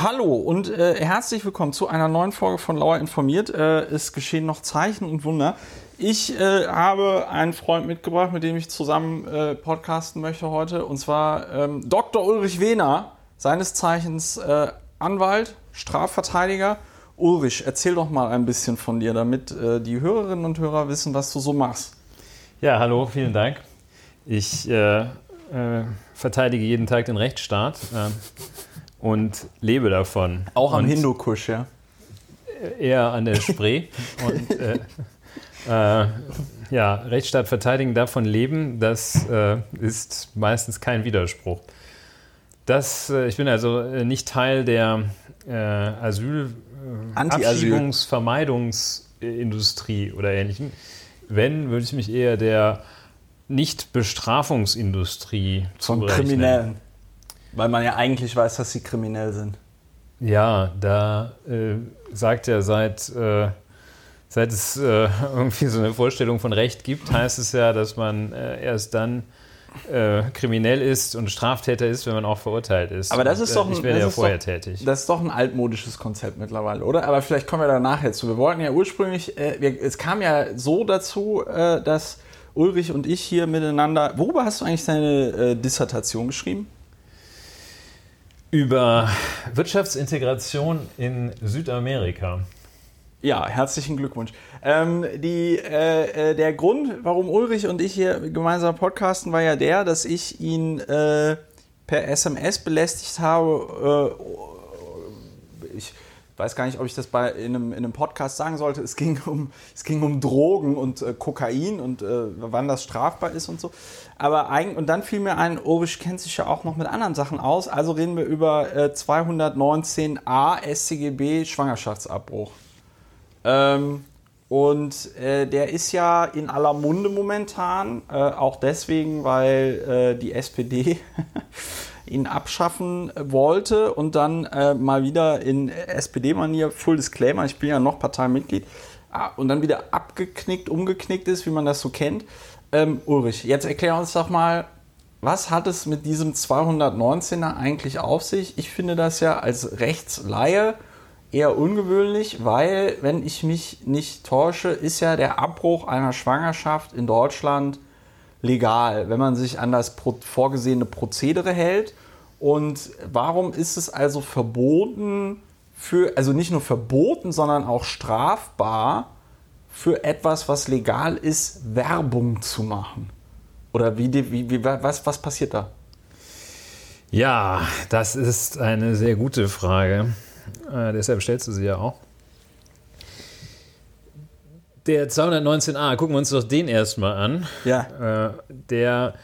Hallo und äh, herzlich willkommen zu einer neuen Folge von Lauer informiert. Äh, es geschehen noch Zeichen und Wunder. Ich äh, habe einen Freund mitgebracht, mit dem ich zusammen äh, podcasten möchte heute, und zwar ähm, Dr. Ulrich Wehner, seines Zeichens äh, Anwalt, Strafverteidiger. Ulrich, erzähl doch mal ein bisschen von dir, damit äh, die Hörerinnen und Hörer wissen, was du so machst. Ja, hallo, vielen Dank. Ich verteidige jeden Tag den Rechtsstaat und lebe davon. Auch am Hindukusch, ja? Eher an der Spree. und äh, äh, ja, Rechtsstaat verteidigen, davon leben, das äh, ist meistens kein Widerspruch. Das, äh, ich bin also äh, nicht Teil der äh, Asyl, Abschiebungsvermeidungsindustrie oder ähnlichem. Wenn, würde ich mich eher der Nicht-Bestrafungsindustrie Von Kriminellen. Weil man ja eigentlich weiß, dass sie kriminell sind. Ja, da äh, sagt er seit, äh, seit es äh, irgendwie so eine Vorstellung von Recht gibt, heißt es ja, dass man äh, erst dann äh, kriminell ist und Straftäter ist, wenn man auch verurteilt ist. Aber das ist doch ein, ich werde ja vorher doch, tätig. Das ist doch ein altmodisches Konzept mittlerweile, oder? Aber vielleicht kommen wir da nachher zu. Wir wollten ja ursprünglich, äh, wir, es kam ja so dazu, dass Ulrich und ich hier miteinander. Worüber hast du eigentlich deine Dissertation geschrieben? Über Wirtschaftsintegration in Südamerika. Ja, herzlichen Glückwunsch. Ähm, die, äh, äh, der Grund, warum Ulrich und ich hier gemeinsam podcasten, war ja der, dass ich ihn äh, per SMS belästigt habe. Äh, ich weiß gar nicht, ob ich das bei, in, einem, in einem Podcast sagen sollte. Es ging um, es ging um Drogen und äh, Kokain und äh, wann das strafbar ist und so. Aber eigentlich, und dann fiel mir ein, Ulrich kennt sich ja auch noch mit anderen Sachen aus. Also reden wir über äh, 219a SCGB Schwangerschaftsabbruch. Ähm, und äh, der ist ja in aller Munde momentan, äh, auch deswegen, weil äh, die SPD ihn abschaffen wollte und dann äh, mal wieder in SPD-Manier, Full Disclaimer, ich bin ja noch Parteimitglied, ah, und dann wieder abgeknickt, umgeknickt ist, wie man das so kennt. Ähm, Ulrich, jetzt erklär uns doch mal, was hat es mit diesem 219er eigentlich auf sich? Ich finde das ja als Rechtsleihe eher ungewöhnlich, weil, wenn ich mich nicht täusche, ist ja der Abbruch einer Schwangerschaft in Deutschland legal, wenn man sich an das vorgesehene Prozedere hält. Und warum ist es also verboten, für, also nicht nur verboten, sondern auch strafbar, für etwas, was legal ist, Werbung zu machen? Oder wie, wie, wie, was, was passiert da? Ja, das ist eine sehr gute Frage. Äh, deshalb stellst du sie ja auch. Der 219a, gucken wir uns doch den erstmal an. Ja. Äh, der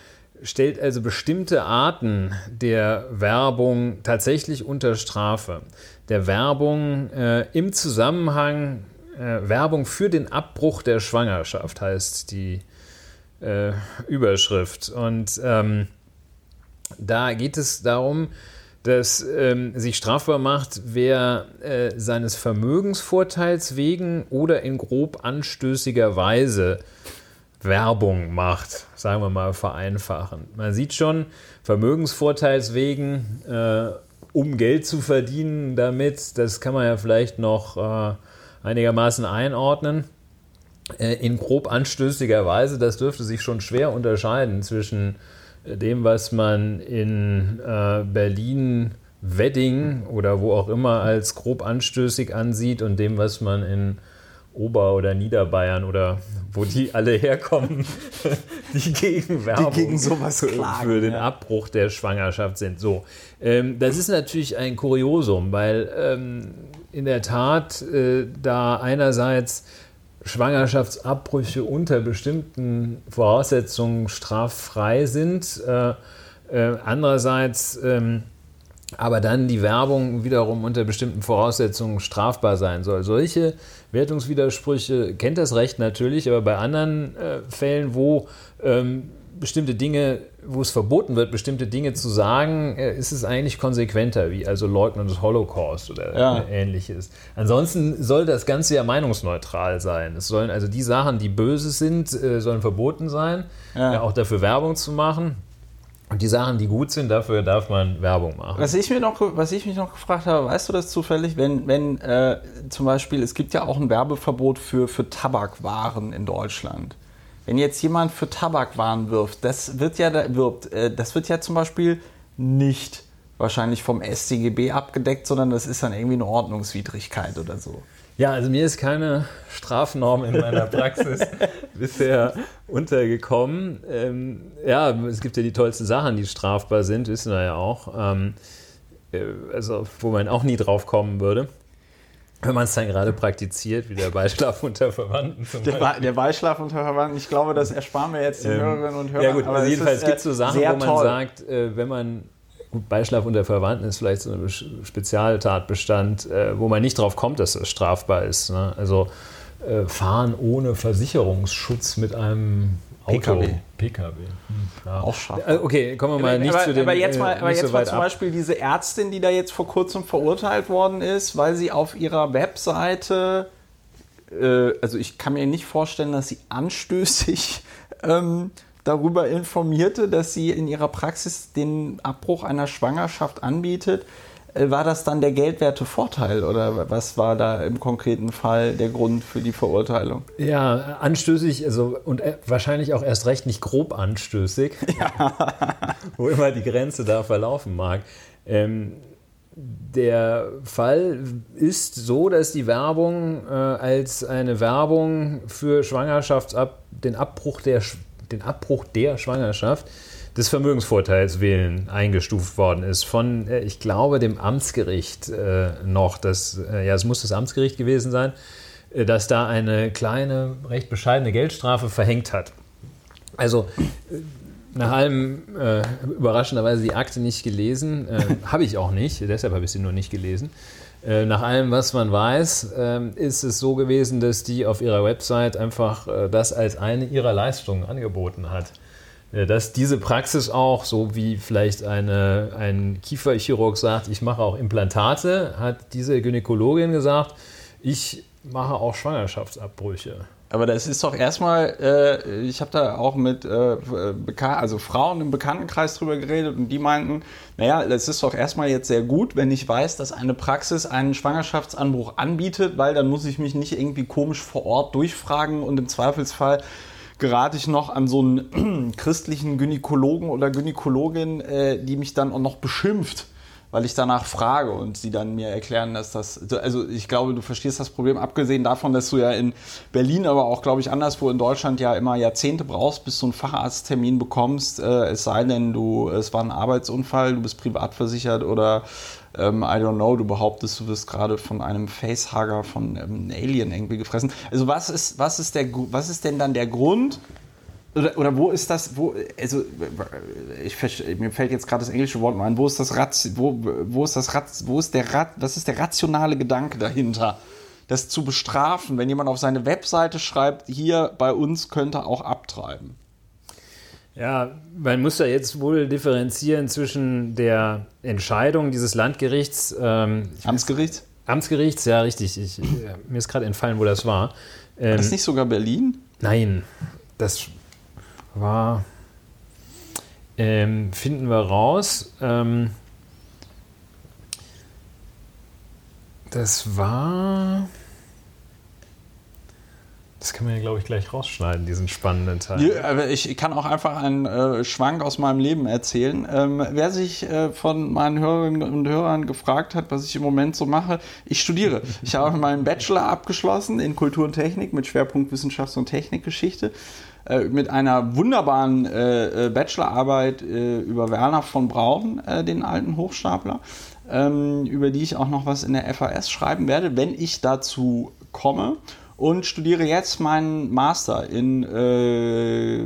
stellt also bestimmte Arten der Werbung tatsächlich unter Strafe. Der Werbung äh, im Zusammenhang äh, Werbung für den Abbruch der Schwangerschaft heißt die äh, Überschrift. Und ähm, da geht es darum, dass ähm, sich strafbar macht, wer äh, seines Vermögensvorteils wegen oder in grob anstößiger Weise Werbung macht, sagen wir mal vereinfachen. Man sieht schon, Vermögensvorteils wegen, äh, um Geld zu verdienen damit, das kann man ja vielleicht noch äh, einigermaßen einordnen. Äh, in grob anstößiger Weise, das dürfte sich schon schwer unterscheiden zwischen dem, was man in äh, Berlin Wedding oder wo auch immer als grob anstößig ansieht und dem, was man in Ober- oder Niederbayern oder wo die alle herkommen, die gegen Werbung die gegen sowas klagen, für den ja. Abbruch der Schwangerschaft sind. So, ähm, das ist natürlich ein Kuriosum, weil ähm, in der Tat äh, da einerseits Schwangerschaftsabbrüche unter bestimmten Voraussetzungen straffrei sind, äh, äh, andererseits ähm, aber dann die Werbung wiederum unter bestimmten Voraussetzungen strafbar sein soll. Solche Wertungswidersprüche kennt das Recht natürlich, aber bei anderen äh, Fällen, wo ähm, bestimmte Dinge, wo es verboten wird, bestimmte Dinge zu sagen, äh, ist es eigentlich konsequenter, wie also Leugnen des Holocaust oder ja. ähnliches. Ansonsten soll das Ganze ja meinungsneutral sein. Es sollen also die Sachen, die böse sind, äh, sollen verboten sein, ja. auch dafür Werbung zu machen. Und die Sachen, die gut sind, dafür darf man Werbung machen. Was ich, mir noch, was ich mich noch gefragt habe, weißt du das zufällig, wenn, wenn äh, zum Beispiel, es gibt ja auch ein Werbeverbot für, für Tabakwaren in Deutschland. Wenn jetzt jemand für Tabakwaren wirft, das wird ja, wirbt, äh, das wird ja zum Beispiel nicht wahrscheinlich vom StGB abgedeckt, sondern das ist dann irgendwie eine Ordnungswidrigkeit oder so. Ja, also mir ist keine Strafnorm in meiner Praxis bisher untergekommen. Ähm, ja, es gibt ja die tollsten Sachen, die strafbar sind, wissen wir ja auch. Ähm, äh, also, wo man auch nie drauf kommen würde. Wenn man es dann gerade praktiziert, wie der Beischlaf unter Verwandten zum der, der Beischlaf unter Verwandten, ich glaube, das ersparen wir jetzt den ähm, Hörerinnen und Hörern. Ja gut, also jedenfalls gibt es so Sachen, wo man toll. sagt, äh, wenn man Gut, Beischlaf unter Verwandten ist vielleicht so ein Spezialtatbestand, äh, wo man nicht drauf kommt, dass das strafbar ist. Ne? Also äh, fahren ohne Versicherungsschutz mit einem Auto. PKW. PKW. Hm, ja. Auch scharf. Äh, okay, kommen wir mal nicht aber, zu den. Aber jetzt mal, aber jetzt so mal zum Beispiel diese Ärztin, die da jetzt vor kurzem verurteilt worden ist, weil sie auf ihrer Webseite, äh, also ich kann mir nicht vorstellen, dass sie anstößig ähm, darüber informierte, dass sie in ihrer Praxis den Abbruch einer Schwangerschaft anbietet, äh, war das dann der geldwerte Vorteil oder was war da im konkreten Fall der Grund für die Verurteilung? Ja, anstößig, also und äh, wahrscheinlich auch erst recht nicht grob anstößig, ja. wo immer die Grenze da verlaufen mag. Ähm, der Fall ist so, dass die Werbung äh, als eine Werbung für Schwangerschaftsab den Abbruch der den Abbruch der Schwangerschaft des Vermögensvorteilswillen eingestuft worden ist von, äh, ich glaube, dem Amtsgericht äh, noch. Das, äh, ja, es muss das Amtsgericht gewesen sein, das da eine kleine, recht bescheidene Geldstrafe verhängt hat. Also nach allem überraschenderweise die Akte nicht gelesen, habe ich auch nicht, deshalb habe ich sie nur nicht gelesen. Äh, nach allem, was man weiß, ähm, ist es so gewesen, dass die auf ihrer Website einfach äh, das als eine ihrer Leistungen angeboten hat. Äh, dass diese Praxis auch, so wie vielleicht eine, ein Kieferchirurg sagt, ich mache auch Implantate, hat diese Gynäkologin gesagt, ich mache auch Schwangerschaftsabbrüche. Aber das ist doch erstmal, äh, ich habe da auch mit äh, also Frauen im Bekanntenkreis drüber geredet und die meinten, naja, das ist doch erstmal jetzt sehr gut, wenn ich weiß, dass eine Praxis einen Schwangerschaftsanbruch anbietet, weil dann muss ich mich nicht irgendwie komisch vor Ort durchfragen und im Zweifelsfall gerate ich noch an so einen christlichen Gynäkologen oder Gynäkologin, äh, die mich dann auch noch beschimpft weil ich danach frage und sie dann mir erklären, dass das, also ich glaube, du verstehst das Problem, abgesehen davon, dass du ja in Berlin, aber auch, glaube ich, anderswo in Deutschland ja immer Jahrzehnte brauchst, bis du einen Facharzttermin bekommst, äh, es sei denn, du, es war ein Arbeitsunfall, du bist privat versichert oder ähm, I don't know, du behauptest, du wirst gerade von einem Facehugger von ähm, einem Alien irgendwie gefressen. Also was ist, was ist der, was ist denn dann der Grund, oder, oder wo ist das, wo, also ich, mir fällt jetzt gerade das englische Wort mal ein, wo ist das Rat, wo, wo ist das wo ist der Rat, was ist der rationale Gedanke dahinter? Das zu bestrafen, wenn jemand auf seine Webseite schreibt, hier bei uns könnte auch abtreiben. Ja, man muss da jetzt wohl differenzieren zwischen der Entscheidung dieses Landgerichts. Ähm, Amtsgerichts? Amtsgerichts, ja, richtig. Ich, mir ist gerade entfallen, wo das war. Ähm, war das nicht sogar Berlin? Nein, das war, ähm, finden wir raus. Ähm, das war. Das kann man ja, glaube ich, gleich rausschneiden, diesen spannenden Teil. Ja, aber ich kann auch einfach einen äh, Schwank aus meinem Leben erzählen. Ähm, wer sich äh, von meinen Hörerinnen und Hörern gefragt hat, was ich im Moment so mache, ich studiere. Ich habe meinen Bachelor abgeschlossen in Kultur und Technik mit Schwerpunkt Wissenschafts- und Technikgeschichte mit einer wunderbaren äh, äh, Bachelorarbeit äh, über Werner von Braun, äh, den alten Hochstapler, ähm, über die ich auch noch was in der FAS schreiben werde, wenn ich dazu komme. Und studiere jetzt meinen Master in, äh,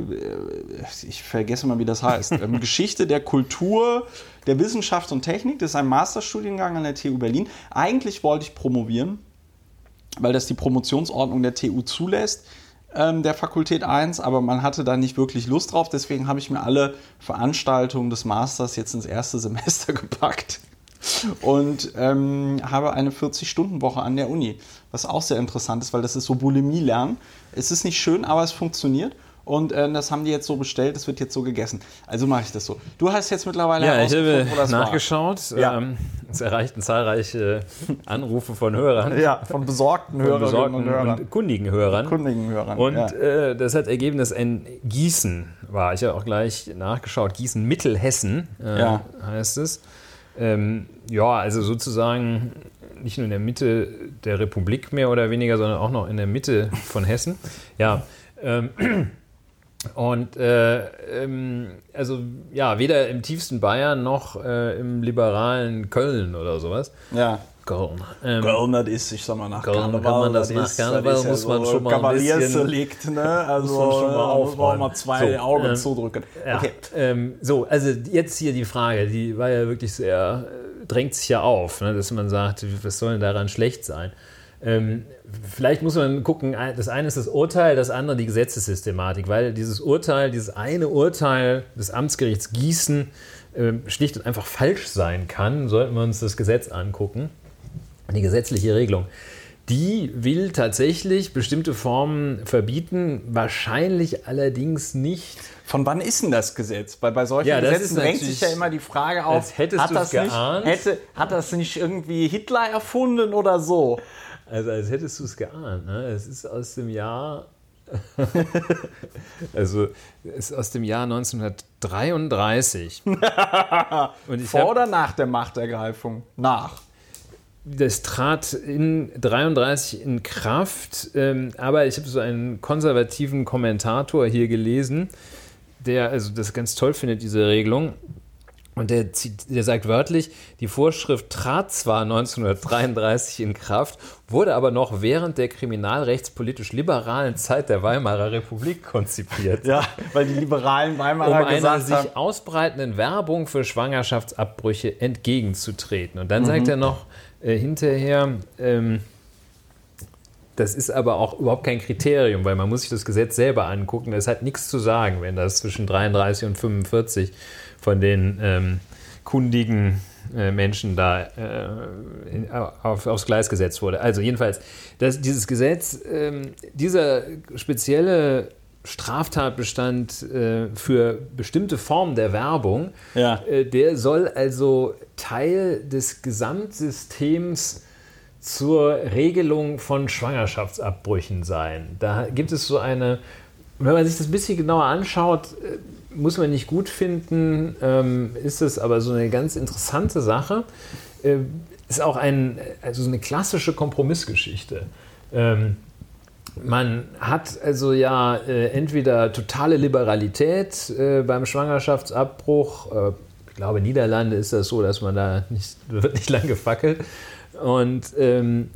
ich vergesse mal, wie das heißt, ähm, Geschichte der Kultur, der Wissenschaft und Technik. Das ist ein Masterstudiengang an der TU Berlin. Eigentlich wollte ich promovieren, weil das die Promotionsordnung der TU zulässt ähm, der Fakultät 1, aber man hatte da nicht wirklich Lust drauf. Deswegen habe ich mir alle Veranstaltungen des Masters jetzt ins erste Semester gepackt und ähm, habe eine 40-Stunden-Woche an der Uni, was auch sehr interessant ist, weil das ist so Bulimie lernen. Es ist nicht schön, aber es funktioniert. Und äh, das haben die jetzt so bestellt, das wird jetzt so gegessen. Also mache ich das so. Du hast jetzt mittlerweile Ja, ich habe nachgeschaut. Ja. Ähm, es erreichten zahlreiche Anrufe von Hörern. Ja, von besorgten von Hörerinnen besorgten und Hörern. und kundigen Hörern. kundigen Hörern. Und ja. äh, das hat ergeben, dass ein Gießen war. Ich habe auch gleich nachgeschaut. Gießen Mittelhessen äh, Ja. heißt es. Ähm, ja, also sozusagen nicht nur in der Mitte der Republik mehr oder weniger, sondern auch noch in der Mitte von Hessen. Ja. Ähm, und äh, ähm, also ja, weder im tiefsten Bayern noch äh, im liberalen Köln oder sowas. ja. Köln. Ähm, Köln, das ist, ich sag mal, nach Köln, Karneval. kann man das nach ist, Karneval, ist muss man schon mal ein Kavaliersdelikt, ne? Also, man schon mal muss auch aufräumen. mal zwei So, Augen ähm, zudrücken. Ja, Okay. ähm, so, also jetzt hier die Frage, die war ja wirklich sehr, äh, drängt sich ja auf, ne, dass man sagt, was soll denn daran schlecht sein? Ähm, vielleicht muss man gucken, das eine ist das Urteil, das andere die Gesetzessystematik, weil dieses Urteil, dieses eine Urteil des Amtsgerichts Gießen ähm, schlicht und einfach falsch sein kann, sollten wir uns das Gesetz angucken, die gesetzliche Regelung. Die will tatsächlich bestimmte Formen verbieten, wahrscheinlich allerdings nicht Von wann ist denn das Gesetz? Weil bei solchen Ja, Gesetzen drängt sich ja immer die Frage auf, hat, das nicht, hätte, hat das nicht irgendwie Hitler erfunden oder so? Also als hättest du es geahnt. Ne? Es ist aus dem Jahr. also es ist aus dem Jahr 1933. Und ich Vor oder nach der Machtergreifung? Nach. das trat in 33 in Kraft, ähm, aber ich habe so einen konservativen Kommentator hier gelesen, der also das ganz toll findet, diese Regelung. Und der, der sagt wörtlich, die Vorschrift trat zwar 1933 in Kraft, wurde aber noch während der kriminalrechtspolitisch-liberalen Zeit der Weimarer Republik konzipiert. Ja, weil die liberalen Um Weimarer einer gesagt sich haben, ausbreitenden Werbung für Schwangerschaftsabbrüche entgegenzutreten. Und dann sagt er noch äh, hinterher, ähm, das ist aber auch überhaupt kein Kriterium, weil man muss sich das Gesetz selber angucken. Das hat nichts zu sagen, wenn das zwischen 33 und 45 von den ähm, kundigen äh, Menschen da äh, in, auf, aufs Gleis gesetzt wurde. Also jedenfalls, das, dieses Gesetz, ähm, dieser spezielle Straftatbestand äh, für bestimmte Formen der Werbung, Ja. äh, der soll also Teil des Gesamtsystems zur Regelung von Schwangerschaftsabbrüchen sein. Da gibt es so eine, wenn man sich das ein bisschen genauer anschaut, äh, muss man nicht gut finden, ähm, ist es aber so eine ganz interessante Sache. Äh, ist auch ein, also so eine klassische Kompromissgeschichte. Ähm, man hat also ja äh, entweder totale Liberalität äh, beim Schwangerschaftsabbruch. Äh, ich glaube, Niederlande ist das so, dass man da nicht, wird nicht lang gefackelt. Und, ähm,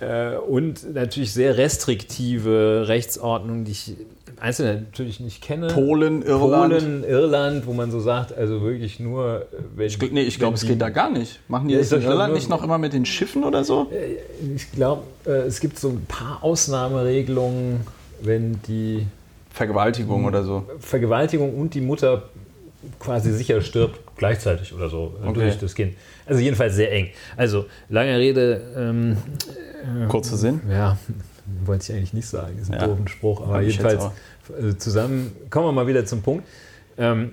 äh, und natürlich sehr restriktive Rechtsordnungen, die ich im Einzelnen natürlich nicht kenne. Polen, Irland. Polen, Irland, wo man so sagt, also wirklich nur, äh, wenn, Ich, nee, ich glaube, es geht da gar nicht. Machen die Ja, das in Irland nur- nicht noch immer mit den Schiffen oder so? Ich glaube, äh, es gibt so ein paar Ausnahmeregelungen, wenn die Vergewaltigung oder so. Vergewaltigung und die Mutter quasi sicher stirbt gleichzeitig oder so äh, Okay. durch das Kind. Also jedenfalls sehr eng. Also lange Rede, ähm, Kurzer Sinn. ja, wollte ich eigentlich nicht sagen, ist ein Ja. doofen Spruch, aber Hab jedenfalls äh, zusammen, kommen wir mal wieder zum Punkt. Ähm,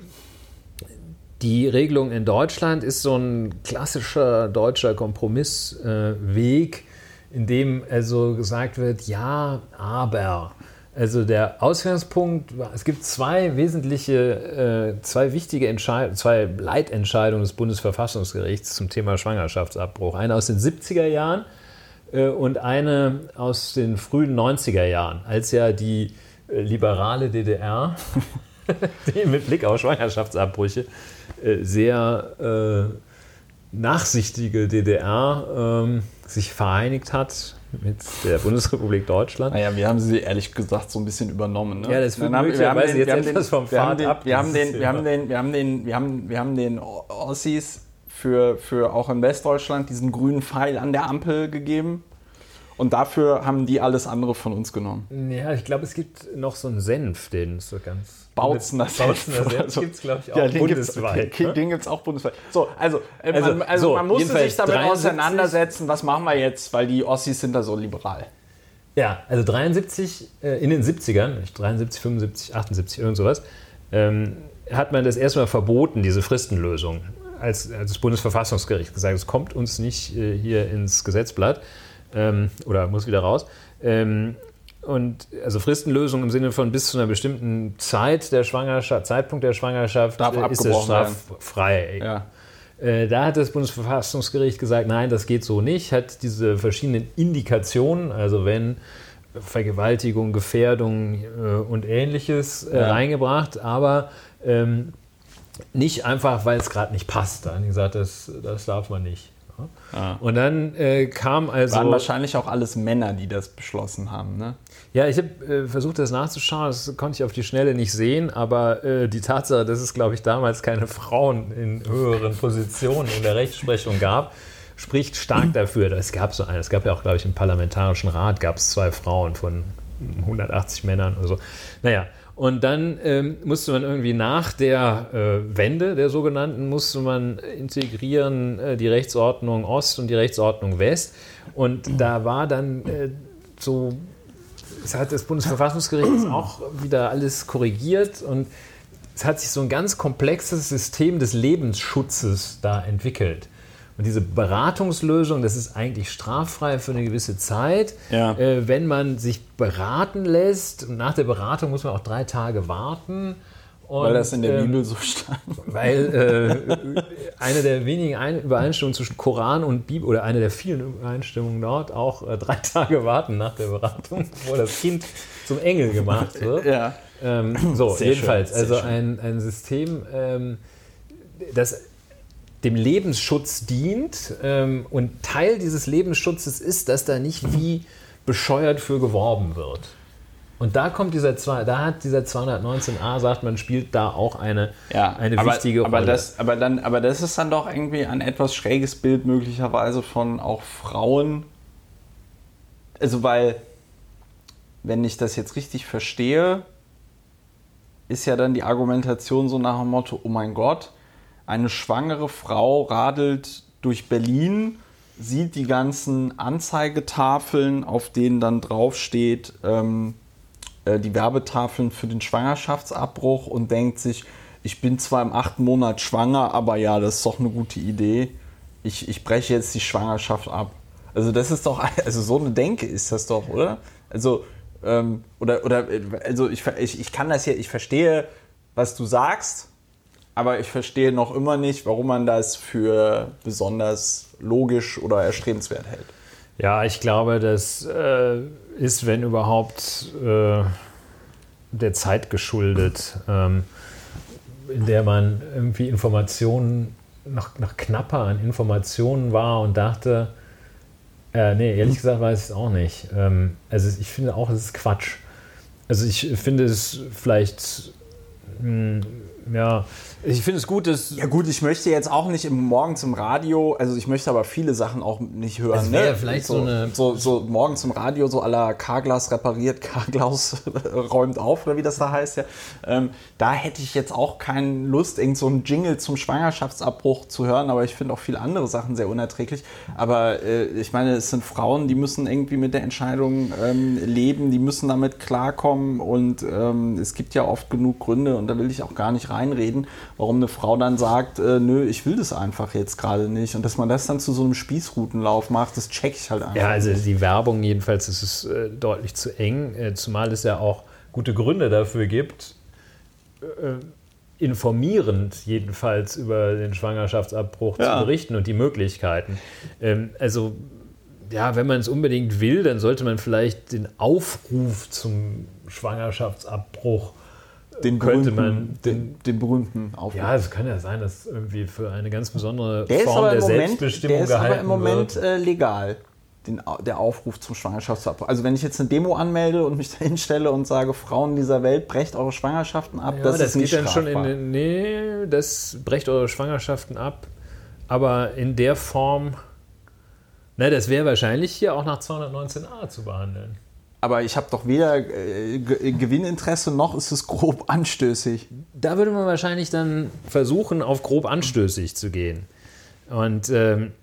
die Regelung in Deutschland ist so ein klassischer deutscher Kompromissweg, äh, in dem also gesagt wird, ja, aber. Also der Ausgangspunkt, es gibt zwei wesentliche, äh, zwei wichtige Entscheidungen, zwei Leitentscheidungen des Bundesverfassungsgerichts zum Thema Schwangerschaftsabbruch. Eine aus den 70er Jahren und eine aus den frühen 90er Jahren, als ja die äh, liberale DDR, die mit Blick auf Schwangerschaftsabbrüche, äh, sehr äh, nachsichtige DDR ähm, sich vereinigt hat mit der Bundesrepublik Deutschland. Naja, wir haben sie ehrlich gesagt so ein bisschen übernommen. Ne? Ja, das wird möglicherweise jetzt etwas vom Pfad ab, Wir haben den, wir haben Thema. den, wir haben den, wir haben, wir haben den Ossis für, für auch in Westdeutschland diesen grünen Pfeil an der Ampel gegeben. Und dafür haben die alles andere von uns genommen. Ja, ich glaube, es gibt noch so einen Senf, den so ganz. Bautzener Senf Senf oder so. gibt es, glaube ich, auch Ja, den gibt's- bundesweit. Den, ne? den gibt es auch bundesweit. So, also, äh, Also, man, also so, man musste sich damit 73. auseinandersetzen, was machen wir jetzt, weil die Ossis sind da so liberal. Ja, also 73 äh, in den 70ern, 73, 75, 78, irgend sowas, ähm, hat man das erstmal verboten, diese Fristenlösung. Als, als das Bundesverfassungsgericht gesagt, es kommt uns nicht äh, hier ins Gesetzblatt ähm, oder muss wieder raus. Ähm, und also Fristenlösung im Sinne von bis zu einer bestimmten Zeit der Schwangerschaft, Zeitpunkt der Schwangerschaft äh, ist es straffrei. Ja. Äh, Da hat das Bundesverfassungsgericht gesagt, nein, das geht so nicht, hat diese verschiedenen Indikationen, also wenn Vergewaltigung, Gefährdung äh, und ähnliches äh, Ja. reingebracht, aber ähm, nicht einfach, weil es gerade nicht passt. Da haben die gesagt, das, das darf man nicht. Ja. Und dann äh, kam also. Waren wahrscheinlich auch alles Männer, die das beschlossen haben, ne? Ja, ich habe äh, versucht, das nachzuschauen. Das konnte ich auf die Schnelle nicht sehen. Aber äh, die Tatsache, dass es, glaube ich, damals keine Frauen in höheren Positionen in der Rechtsprechung gab, spricht stark dafür. Es gab so eine. Es gab ja auch, glaube ich, im Parlamentarischen Rat gab es zwei Frauen von 180 Männern oder so. Naja. Und dann ähm, musste man irgendwie nach der äh, Wende der sogenannten, musste man integrieren äh, die Rechtsordnung Ost und die Rechtsordnung West. Und da war dann äh, so es hat das Bundesverfassungsgericht auch wieder alles korrigiert und es hat sich so ein ganz komplexes System des Lebensschutzes da entwickelt. Und diese Beratungslösung, das ist eigentlich straffrei für eine gewisse Zeit. Ja. Äh, wenn man sich beraten lässt, und nach der Beratung muss man auch drei Tage warten. Und, Weil das in der ähm, Bibel so stand. weil äh, eine der wenigen Ein Übereinstimmungen zwischen Koran und Bibel oder eine der vielen Übereinstimmungen dort auch äh, drei Tage warten nach der Beratung, bevor das Kind zum Engel gemacht wird. Ja. Ähm, so, Sehr jedenfalls, also ein, ein System, ähm, das dem Lebensschutz dient und ähm, Teil dieses Lebensschutzes ist, dass da nicht wie bescheuert für geworben wird. Und da kommt dieser, zwei- da hat dieser 219a, sagt man, spielt da auch eine, Ja, eine aber, wichtige aber Rolle. Das, aber, dann, aber das ist dann doch irgendwie ein etwas schräges Bild möglicherweise von auch Frauen. Also weil, wenn ich das jetzt richtig verstehe, ist ja dann die Argumentation so nach dem Motto, oh mein Gott, eine schwangere Frau radelt durch Berlin, sieht die ganzen Anzeigetafeln, auf denen dann draufsteht, ähm, äh, die Werbetafeln für den Schwangerschaftsabbruch und denkt sich, ich bin zwar im achten Monat schwanger, aber ja, das ist doch eine gute Idee. Ich, ich breche jetzt die Schwangerschaft ab. Also das ist doch, also so eine Denke ist das doch, oder? Also, ähm, oder, oder, äh, also ich, ich, ich kann das hier, ich verstehe, was du sagst, aber ich verstehe noch immer nicht, warum man das für besonders logisch oder erstrebenswert hält. Ja, ich glaube, das äh, ist, wenn überhaupt, äh, der Zeit geschuldet, ähm, in der man irgendwie Informationen, noch, noch knapper an Informationen war und dachte, äh, nee, ehrlich gesagt weiß ich es auch nicht. Ähm, also ich finde auch, es ist Quatsch. Also ich finde es vielleicht, mh, ja, ich finde es gut, dass Ja gut, ich möchte jetzt auch nicht im, morgens im Radio, also ich möchte aber viele Sachen auch nicht hören. Es wäre ne? vielleicht so, so eine- So, so morgens im Radio, so aller Carglass repariert, Carglass räumt auf, oder wie das da heißt. Ja. Ähm, da hätte ich jetzt auch keine Lust, irgend so einen Jingle zum Schwangerschaftsabbruch zu hören, aber ich finde auch viele andere Sachen sehr unerträglich. Aber äh, ich meine, es sind Frauen, die müssen irgendwie mit der Entscheidung ähm, leben, die müssen damit klarkommen und ähm, es gibt ja oft genug Gründe und da will ich auch gar nicht reinreden, warum eine Frau dann sagt, äh, nö, ich will das einfach jetzt gerade nicht. Und dass man das dann zu so einem Spießrutenlauf macht, das check ich halt einfach. Ja, also die Werbung jedenfalls ist es äh, deutlich zu eng, äh, zumal es ja auch gute Gründe dafür gibt, äh, informierend jedenfalls über den Schwangerschaftsabbruch Ja. zu berichten und die Möglichkeiten. Ähm, also ja, wenn man es unbedingt will, dann sollte man vielleicht den Aufruf zum Schwangerschaftsabbruch den könnte man den, den berühmten Aufruf. ja, es kann ja sein, dass irgendwie für eine ganz besondere der Form der Moment, Selbstbestimmung der ist aber gehalten im Moment wird. äh, legal. Den, der Aufruf zum Schwangerschaftsabbruch. Also wenn ich jetzt eine Demo anmelde und mich da hinstelle und sage, Frauen dieser Welt, brecht eure Schwangerschaften ab, Ja, das, das, ist nicht dann schon strafbar. in den, nee, das brecht eure Schwangerschaften ab, aber in der Form, na, das wäre wahrscheinlich hier auch nach 219a zu behandeln. Aber ich habe doch weder äh, Ge- Gewinninteresse noch ist es grob anstößig. Da würde man wahrscheinlich dann versuchen, auf grob anstößig zu gehen. Und ähm,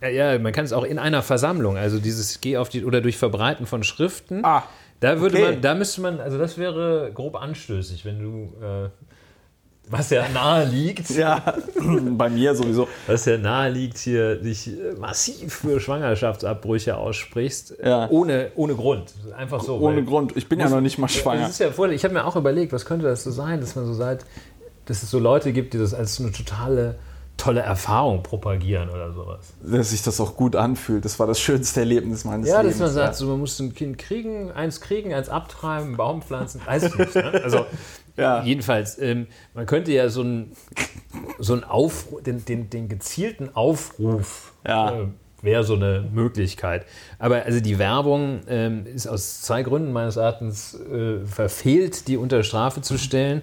Ja, man kann es auch in einer Versammlung, also dieses Geh auf die oder durch Verbreiten von Schriften. Ah, Da würde okay. man, da müsste man, also das wäre grob anstößig, wenn du, äh, was ja nahe liegt, Ja, bei mir sowieso. was ja nahe liegt, hier dich äh, massiv für Schwangerschaftsabbrüche aussprichst, Ja. ohne, ohne Grund. Einfach so. Ohne Grund. Ich bin ja noch nicht mal schwanger. Das ist ja voll, ich habe mir auch überlegt, was könnte das so sein, dass man so sagt, dass es so Leute gibt, die das als so eine totale tolle Erfahrung propagieren oder sowas. Dass sich das auch gut anfühlt. Das war das schönste Erlebnis meines Ja, Lebens. dass man sagt, so, man muss ein Kind kriegen, eins kriegen, eins abtreiben, einen Baum pflanzen, weiß ich nicht. Ne? Also Ja. jedenfalls, ähm, man könnte ja so einen so Aufruf, den, den, den gezielten Aufruf Ja. äh, wäre so eine Möglichkeit. Aber also die Werbung ähm, ist aus zwei Gründen meines Erachtens äh, verfehlt, die unter Strafe zu stellen.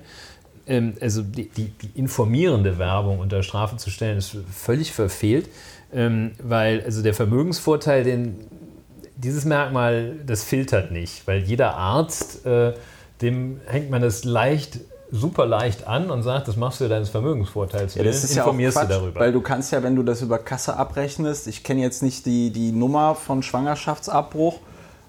Ähm, also die, die, die informierende Werbung unter Strafe zu stellen, ist völlig verfehlt, ähm, weil also der Vermögensvorteil, den dieses Merkmal, das filtert nicht, weil jeder Arzt, äh, dem hängt man das leicht, super leicht an und sagt, das machst du deines Vermögensvorteils Ja, das ist ja auch informierst Quatsch, du darüber. weil du kannst ja, wenn du das über Kasse abrechnest, ich kenne jetzt nicht die, die Nummer von Schwangerschaftsabbruch,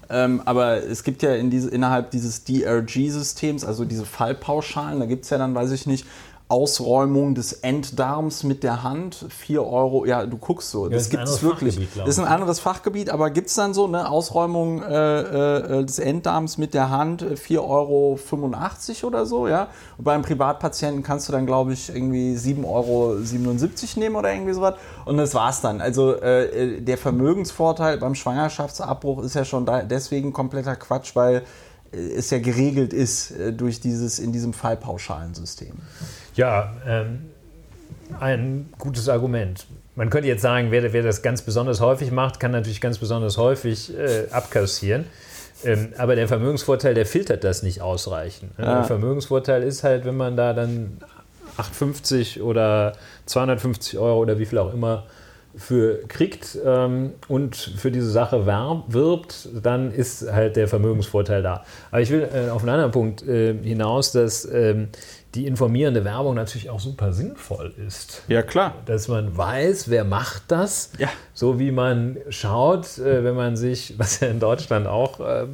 ähm, aber es gibt ja in diese, innerhalb dieses DRG-Systems, also diese Fallpauschalen, da gibt es ja dann, weiß ich nicht, Ausräumung des Enddarms mit der Hand, 4 Euro, ja, du guckst so, das das gibt es wirklich. Das ist ein anderes Fachgebiet, aber gibt es dann so eine Ausräumung äh, äh, des Enddarms mit der Hand, äh, 4,85 Euro oder so, ja? Und beim Privatpatienten kannst du dann, glaube ich, irgendwie 7,77 Euro nehmen oder irgendwie sowas. Und das war's dann. Also äh, äh, der Vermögensvorteil beim Schwangerschaftsabbruch ist ja schon da, deswegen kompletter Quatsch, weil äh, es ja geregelt ist äh, durch dieses, in diesem Fallpauschalensystem. Ja, ähm, ein gutes Argument. Man könnte jetzt sagen, wer, wer das ganz besonders häufig macht, kann natürlich ganz besonders häufig äh, abkassieren. Ähm, aber der Vermögensvorteil, der filtert das nicht ausreichend. Ne? Ja. Der Vermögensvorteil ist halt, wenn man da dann 850 oder 250 Euro oder wie viel auch immer für kriegt ähm, und für diese Sache wirbt, dann ist halt der Vermögensvorteil da. Aber ich will äh, auf einen anderen Punkt äh, hinaus, dass ähm, die informierende Werbung natürlich auch super sinnvoll ist. Ja, klar. Dass man weiß, wer macht das. Ja. So wie man schaut, äh, wenn man sich, was ja in Deutschland auch äh,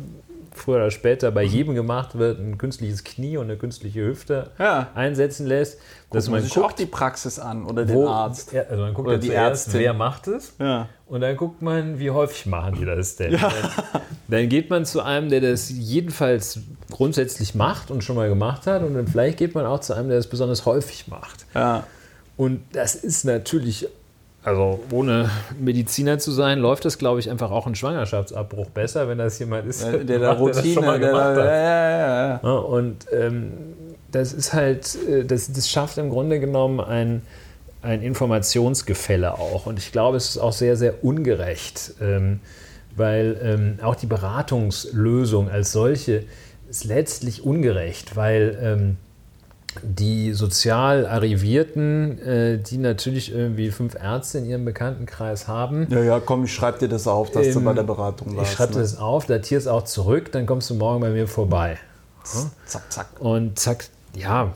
früher oder später bei jedem gemacht wird, ein künstliches Knie und eine künstliche Hüfte Ja. einsetzen lässt, dass Dass man sich auch guckt, die Praxis an oder den wo, Arzt. Ja, also man guckt Oder ja die zuerst, Ärztin. wer macht es. Ja. Und dann guckt man, wie häufig machen die das denn. Dann, dann geht man zu einem, der das jedenfalls grundsätzlich macht und schon mal gemacht hat. Und dann vielleicht geht man auch zu einem, der das besonders häufig macht. Ja. Und das ist natürlich, also ohne Mediziner zu sein, läuft das, glaube ich, einfach auch ein Schwangerschaftsabbruch besser, wenn das jemand ist, Der, der da macht, das Routine, schon mal der gemacht da, hat. ja, ja, ja, ja. Ja, und ähm, das ist halt, äh, das, das schafft im Grunde genommen ein, ein Informationsgefälle auch. Und ich glaube, es ist auch sehr, sehr ungerecht, ähm, weil ähm, auch die Beratungslösung als solche ist letztlich ungerecht, weil ähm, die sozial Arrivierten, äh, die natürlich irgendwie fünf Ärzte in ihrem Bekanntenkreis haben, Ja, ja, komm, ich schreib dir das auf, dass du Ähm, bei der Beratung ich warst. schreibe ne? das auf, datiere es auch zurück, dann kommst du morgen bei mir vorbei. Zack, zack. Und zack, ja.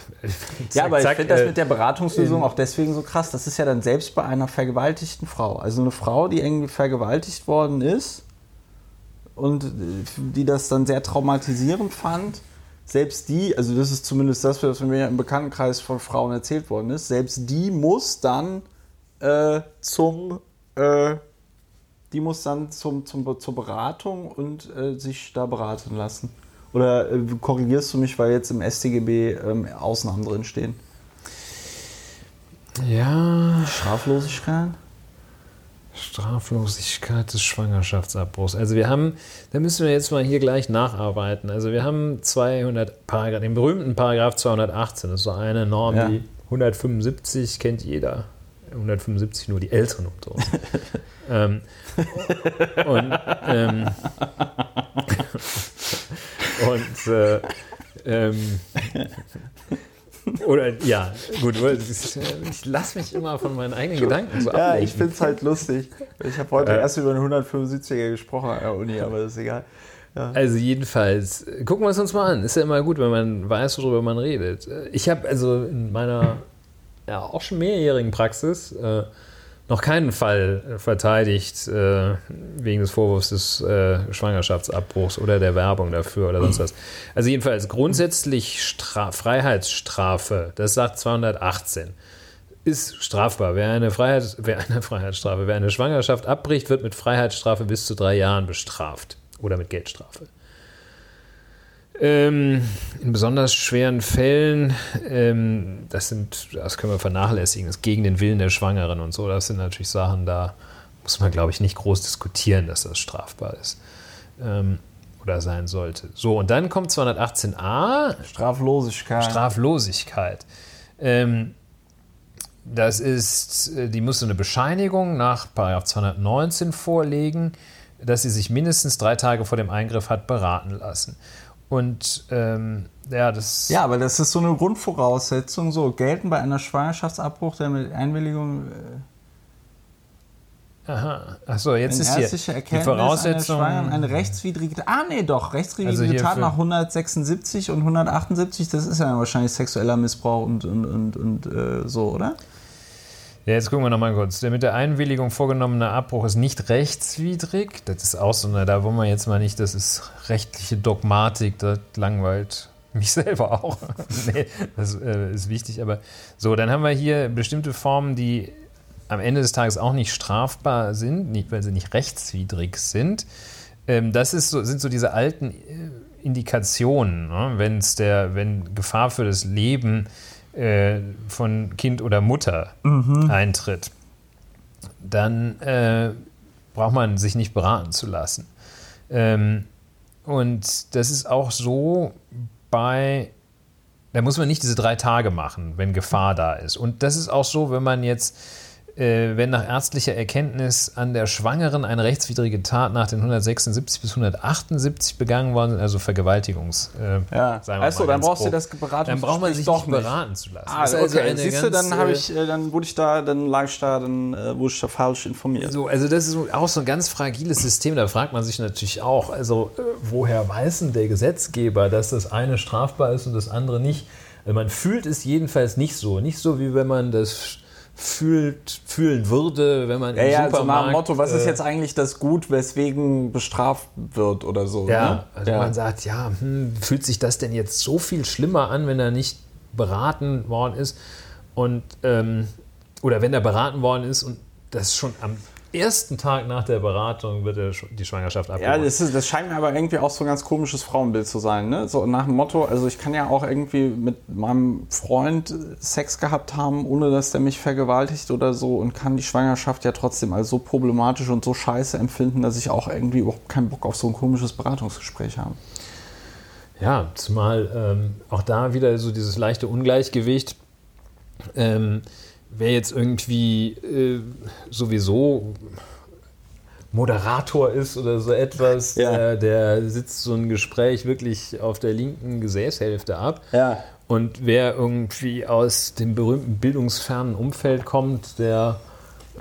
Ja, aber ich finde das äh, mit der Beratungslösung auch deswegen so krass. Das ist ja dann selbst bei einer vergewaltigten Frau. Also eine Frau, die irgendwie vergewaltigt worden ist und äh, die das dann sehr traumatisierend fand, selbst die, also das ist zumindest das, was mir im Bekanntenkreis von Frauen erzählt worden ist, selbst die muss dann äh, zum äh, die muss dann zum, zum, zur Beratung und äh, sich da beraten lassen. Oder äh, korrigierst du mich, weil jetzt im StGB ähm, Ausnahmen drin stehen? Ja, Straflosigkeit? Straflosigkeit des Schwangerschaftsabbruchs. Also wir haben, da müssen wir jetzt mal hier gleich nacharbeiten. Also wir haben 200 Paragraph, den berühmten Paragraph 218. Das ist so eine Norm, Ja. die 175 kennt jeder. 175 nur die Älteren unter uns. ähm, und ähm, und äh, ähm, oder ja, gut, ich lasse mich immer von meinen eigenen Gedanken so Ja, ablenken. ich finde es halt lustig. Ich habe heute Äh. erst über den 175er gesprochen an der Uni, aber das ist egal. Also jedenfalls, gucken wir es uns mal an. Ist ja immer gut, wenn man weiß, worüber man redet. Ich habe also in meiner ja, auch schon mehrjährigen Praxis äh, noch keinen Fall äh, verteidigt äh, wegen des Vorwurfs des äh, Schwangerschaftsabbruchs oder der Werbung dafür oder sonst was. Also jedenfalls grundsätzlich Stra Freiheitsstrafe, das sagt 218, ist strafbar. Wer eine, Freiheit, wer eine Freiheitsstrafe, wer eine Schwangerschaft abbricht, wird mit Freiheitsstrafe bis zu drei Jahren bestraft oder mit Geldstrafe. Ähm, in besonders schweren Fällen, ähm, das sind, das können wir vernachlässigen, das ist gegen den Willen der Schwangeren und so, das sind natürlich Sachen, da muss man, glaube ich, nicht groß diskutieren, dass das strafbar ist. Ähm, oder sein sollte. So, und dann kommt 218a. Straflosigkeit. Straflosigkeit. Ähm, das ist, äh, die muss so eine Bescheinigung nach 219 vorlegen, dass sie sich mindestens drei Tage vor dem Eingriff hat beraten lassen. Und ähm, ja, das. Ja, aber das ist so eine Grundvoraussetzung. So, gelten bei einer Schwangerschaftsabbruch der mit Einwilligung. Äh, Aha. Achso, jetzt ist hier Erkenntnis die Voraussetzung. Eine, eine rechtswidrige. Ah, nee, doch. Rechtswidrige also Tat nach 176 und 178, das ist ja wahrscheinlich sexueller Missbrauch und, und, und, und äh, so, oder? Ja, jetzt gucken wir nochmal kurz. Der mit der Einwilligung vorgenommene Abbruch ist nicht rechtswidrig. Das ist auch so, eine, da wollen wir jetzt mal nicht, das ist rechtliche Dogmatik, das langweilt mich selber auch. nee, das äh, ist wichtig. Aber so, dann haben wir hier bestimmte Formen, die am Ende des Tages auch nicht strafbar sind, nicht, weil sie nicht rechtswidrig sind. Ähm, das ist so, sind so diese alten äh, Indikationen, ne? Wenn's der, wenn Gefahr für das Leben äh, von Kind oder Mutter mhm. eintritt, dann äh, braucht man sich nicht beraten zu lassen. Ähm, und das ist auch so bei, da muss man nicht diese drei Tage machen, wenn Gefahr da ist. Und das ist auch so, wenn man jetzt äh, wenn nach ärztlicher Erkenntnis an der Schwangeren eine rechtswidrige Tat nach den 176 bis 178 begangen worden sind, also Vergewaltigungs. Äh, ja, also dann brauchst du das beraten. Dann braucht man sich doch nicht beraten zu lassen. Ah, also okay. Siehst du, dann habe ich, äh, dann wurde ich da, dann lag ich da, dann äh, wurde ich da falsch informiert. So, also das ist auch so ein ganz fragiles System. Da fragt man sich natürlich auch, also äh, woher weiß denn der Gesetzgeber, dass das eine strafbar ist und das andere nicht? Also man fühlt es jedenfalls nicht so, nicht so wie wenn man das fühlt, fühlen würde, wenn man ja, im ja, Supermarkt... Ja, so Motto, was ist äh, jetzt eigentlich das Gut, weswegen bestraft wird oder so. Ja, ne? also ja. man sagt, ja, hm, fühlt sich das denn jetzt so viel schlimmer an, wenn er nicht beraten worden ist und ähm, oder wenn er beraten worden ist und das schon am ersten Tag nach der Beratung wird die Schwangerschaft abgebrochen. Ja, das, ist, das, scheint mir aber irgendwie auch so ein ganz komisches Frauenbild zu sein. Ne? So nach dem Motto, also ich kann ja auch irgendwie mit meinem Freund Sex gehabt haben, ohne dass der mich vergewaltigt oder so und kann die Schwangerschaft ja trotzdem als so problematisch und so scheiße empfinden, dass ich auch irgendwie überhaupt keinen Bock auf so ein komisches Beratungsgespräch habe. Ja, zumal ähm, auch da wieder so dieses leichte Ungleichgewicht. Ähm, wer jetzt irgendwie äh, sowieso Moderator ist oder so etwas, ja. äh, der sitzt so ein Gespräch wirklich auf der linken Gesäßhälfte ab. Ja. Und wer irgendwie aus dem berühmten bildungsfernen Umfeld kommt, der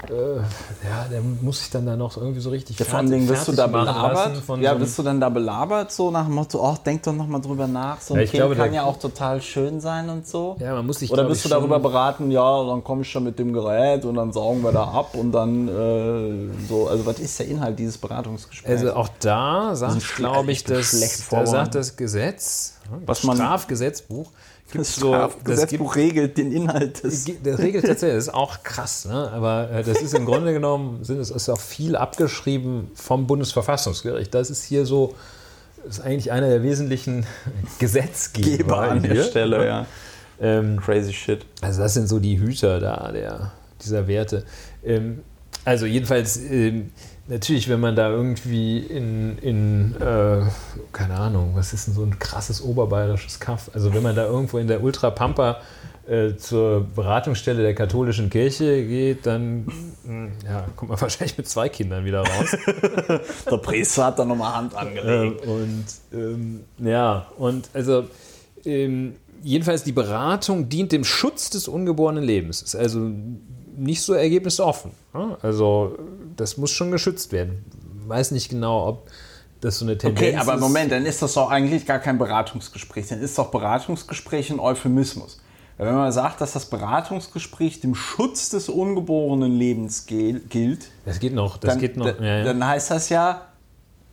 ja, der muss sich dann da noch irgendwie so richtig ja, Vor Dingen wirst du da belabert. Ja, so bist du dann da belabert, so nach dem Motto, ach, denk doch nochmal drüber nach. So ein ja, Kind glaube, kann ja auch total schön sein und so. Ja, man muss sich, Oder bist du darüber beraten, ja, dann komme ich schon mit dem Gerät und dann saugen wir da ab und dann äh, so. Also, was ist der Inhalt dieses Beratungsgesprächs? Also, auch da sagt, glaube ich, das, da sagt das Gesetz, das Strafgesetzbuch, das so, Gesetzbuch regelt den Inhalt des. Das regelt tatsächlich, das ist auch krass, ne? aber äh, das ist im Grunde genommen, sind es ist auch viel abgeschrieben vom Bundesverfassungsgericht. Das ist hier so, ist eigentlich einer der wesentlichen Gesetzgeber an der Stelle, ja. Ähm, Crazy shit. Also das sind so die Hüter da, der, dieser Werte. Ähm, also jedenfalls, ähm, natürlich, wenn man da irgendwie in, in äh, keine Ahnung, was ist denn so ein krasses oberbayerisches Kaff? Also wenn man da irgendwo in der Ultrapampa äh, zur Beratungsstelle der katholischen Kirche geht, dann hm, ja, kommt man wahrscheinlich mit zwei Kindern wieder raus. der Priester hat da nochmal Hand angelegt. Äh, und ähm, ja, und also ähm, jedenfalls die Beratung dient dem Schutz des ungeborenen Lebens. Ist also nicht so ergebnisoffen. Also das muss schon geschützt werden. Ich weiß nicht genau, ob das so eine Tendenz ist. Okay, aber Moment, dann ist das doch eigentlich gar kein Beratungsgespräch. Dann ist doch Beratungsgespräch ein Euphemismus. Wenn man sagt, dass das Beratungsgespräch dem Schutz des ungeborenen Lebens gilt, das geht noch, das dann, geht noch. Ja, ja. dann heißt das ja,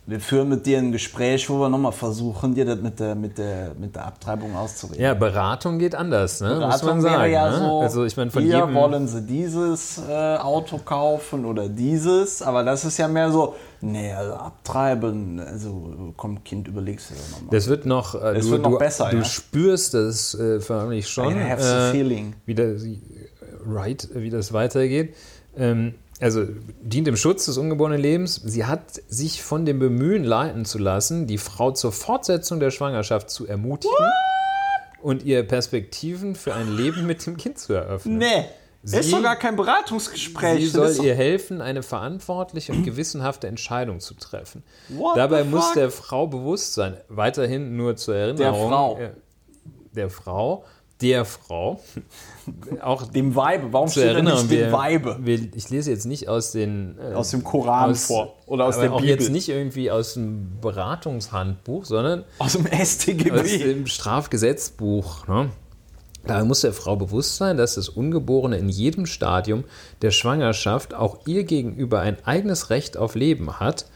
wir führen mit dir ein Gespräch, wo wir nochmal versuchen, dir das mit der, mit der, mit der Abtreibung auszureden. Ja, Beratung geht anders, ne? Beratung muss man sagen. ja ne? so, also ich meine, von hier jedem, wollen sie dieses äh, Auto kaufen oder dieses, aber das ist ja mehr so, nee, also abtreiben, also komm Kind, überlegst du dir nochmal. Das wird noch, äh, Das du, wird noch du, besser, du ja. spürst das äh, förmlich schon, I have the äh, feeling. wie, das, right, wie das weitergeht. Ähm, also dient dem Schutz des ungeborenen Lebens. Sie hat sich von dem Bemühen leiten zu lassen, die Frau zur Fortsetzung der Schwangerschaft zu ermutigen und ihr Perspektiven für ein Leben mit dem Kind zu eröffnen. Nee, Sie- ist doch gar kein Beratungsgespräch. Sie soll ihr helfen, eine verantwortliche und gewissenhafte Entscheidung zu treffen. What Dabei muss der Frau bewusst sein, weiterhin nur zur Erinnerung. Frau. äh, Der Frau, der Frau, auch dem Weibe, warum zur steht da Erinnerung. nicht dem Weibe? wir, ich lese jetzt nicht aus den äh, Aus dem Koran aus, vor oder aus der auch Bibel. jetzt nicht irgendwie aus dem Beratungshandbuch, sondern Aus dem aus StGB. dem Strafgesetzbuch. Ne? Daher muss der Frau bewusst sein, dass das Ungeborene in jedem Stadium der Schwangerschaft auch ihr gegenüber ein eigenes Recht auf Leben hat.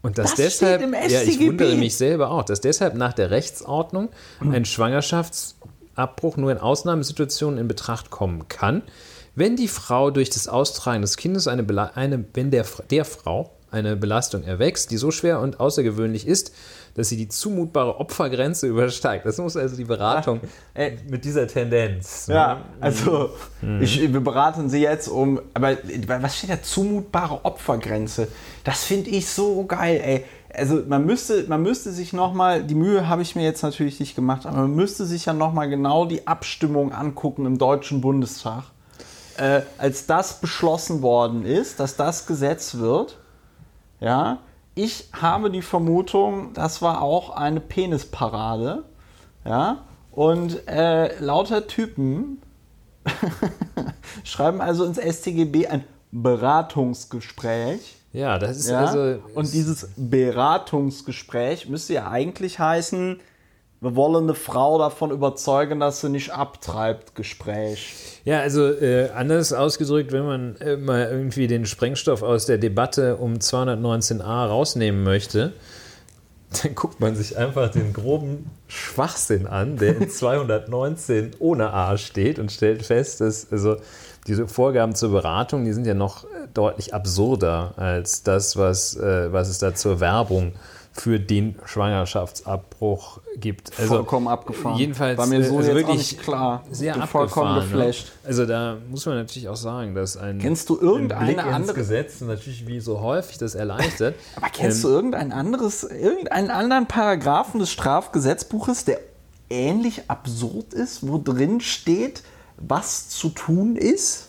Und dass Das deshalb, steht im ja, ich wundere mich selber auch, dass deshalb nach der Rechtsordnung ein Schwangerschaftsabbruch nur in Ausnahmesituationen in Betracht kommen kann, wenn die Frau durch das Austragen des Kindes eine, Bela- eine wenn der, der Frau eine Belastung erwächst, die so schwer und außergewöhnlich ist, dass sie die zumutbare Opfergrenze übersteigt. Das muss also die Beratung Ey. mit dieser Tendenz. ne? Ja, also ich, wir beraten sie jetzt um, aber was steht da? Zumutbare Opfergrenze. Das finde ich so geil, ey. Also man müsste, man müsste sich nochmal, die Mühe habe ich mir jetzt natürlich nicht gemacht, aber man müsste sich ja nochmal genau die Abstimmung angucken im Deutschen Bundestag. Äh, als das beschlossen worden ist, dass das Gesetz wird, ja, ich habe die Vermutung, das war auch eine Penisparade, ja, und äh, lauter Typen schreiben also ins StGB ein Beratungsgespräch. Ja, das ist Ja? also. und dieses Beratungsgespräch müsste ja eigentlich heißen, wir wollen eine Frau davon überzeugen, dass sie nicht abtreibt, Gespräch. Ja, also äh, anders ausgedrückt, wenn man äh, mal irgendwie den Sprengstoff aus der Debatte um 219a rausnehmen möchte, dann guckt man sich einfach den groben Schwachsinn an, der in 219 ohne A steht und stellt fest, dass also diese Vorgaben zur Beratung, die sind ja noch äh, deutlich absurder als das, was, äh, was es da zur Werbung für den Schwangerschaftsabbruch gibt. Also Vollkommen abgefahren. Jedenfalls War mir so also wirklich nicht klar. sehr vollkommen abgefahren, geflasht. Ne? Also da muss man natürlich auch sagen, dass ein, Kennst du ein irgendeine Blick ins andere- Gesetz natürlich wie so häufig das erleichtert. Aber kennst Ähm, du irgendein anderes, irgendeinen anderen Paragraphen des Strafgesetzbuches, der ähnlich absurd ist, wo drin steht, was zu tun ist?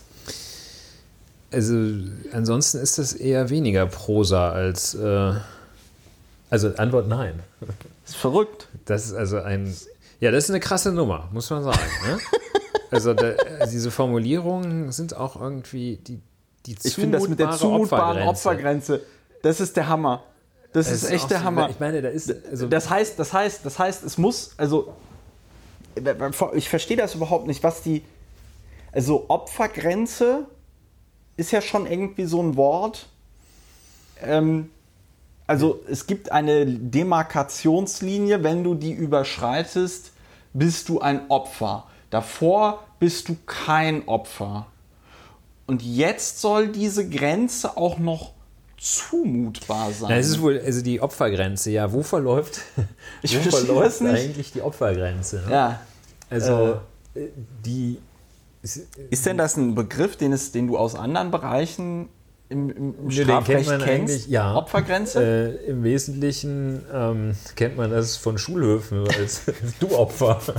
Also ansonsten ist das eher weniger Prosa als äh, also Antwort nein. ist verrückt. Das ist also ein ja, das ist eine krasse Nummer, muss man sagen. Ne? Also da, diese Formulierungen sind auch irgendwie die die Ich finde das mit der zumutbaren Opfergrenze, das ist der Hammer. Das, Das ist echt auch der so- Hammer. Ich meine, da ist also Das heißt, das heißt, das heißt, es muss, also ich verstehe das überhaupt nicht, was die, also Opfergrenze ist ja schon irgendwie so ein Wort. Ähm, also es gibt eine Demarkationslinie, wenn du die überschreitest, bist du ein Opfer. Davor bist du kein Opfer. Und jetzt soll diese Grenze auch noch zumutbar sein. Ja, es ist wohl, also die Opfergrenze, ja, wo verläuft, Ich wo verläuft das eigentlich die Opfergrenze? Ne? ja. Also äh, die Ist denn das ein Begriff, den, es, den du aus anderen Bereichen im, im, Strafrecht kennt man kennst? ja. Opfergrenze? Äh, Im Wesentlichen ähm, kennt man das von Schulhöfen als du Opfer.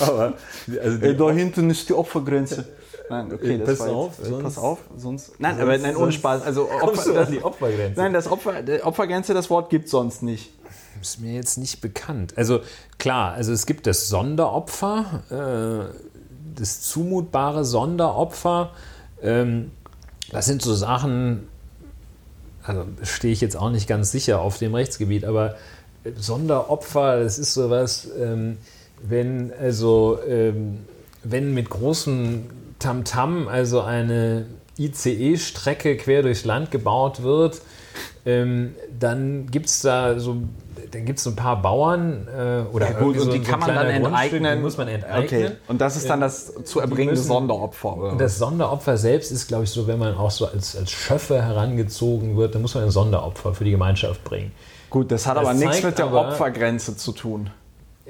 Aber also Äh, da hinten ist die Opfergrenze. Nein, okay, Äh, das pass auf, äh, sonst- pass auf, sonst. Nein, sonst- aber nein, ohne Spaß. Also Opfer, das, die Opfergrenze. nein, das Opfer, Opfergrenze, das Wort gibt es sonst nicht. Ist mir jetzt nicht bekannt. Also klar, also es gibt das Sonderopfer, äh, das zumutbare Sonderopfer. Ähm, das sind so Sachen, also stehe ich jetzt auch nicht ganz sicher auf dem Rechtsgebiet, aber Sonderopfer, das ist sowas, ähm, wenn also ähm, wenn mit großem Tamtam also eine ICE-Strecke quer durchs Land gebaut wird, ähm, dann gibt es da so dann gibt es ein paar Bauern äh, oder Ja, gut, irgendwie und die so kann man dann enteignen. Muss man enteignen. Okay. Und das ist dann das zu erbringende müssen- Sonderopfer. Oder? Und das Sonderopfer selbst ist, glaube ich, so, wenn man auch so als, als Schöffe herangezogen wird, dann muss man ein Sonderopfer für die Gemeinschaft bringen. Gut, das hat Das aber nichts mit der aber- Opfergrenze zu tun.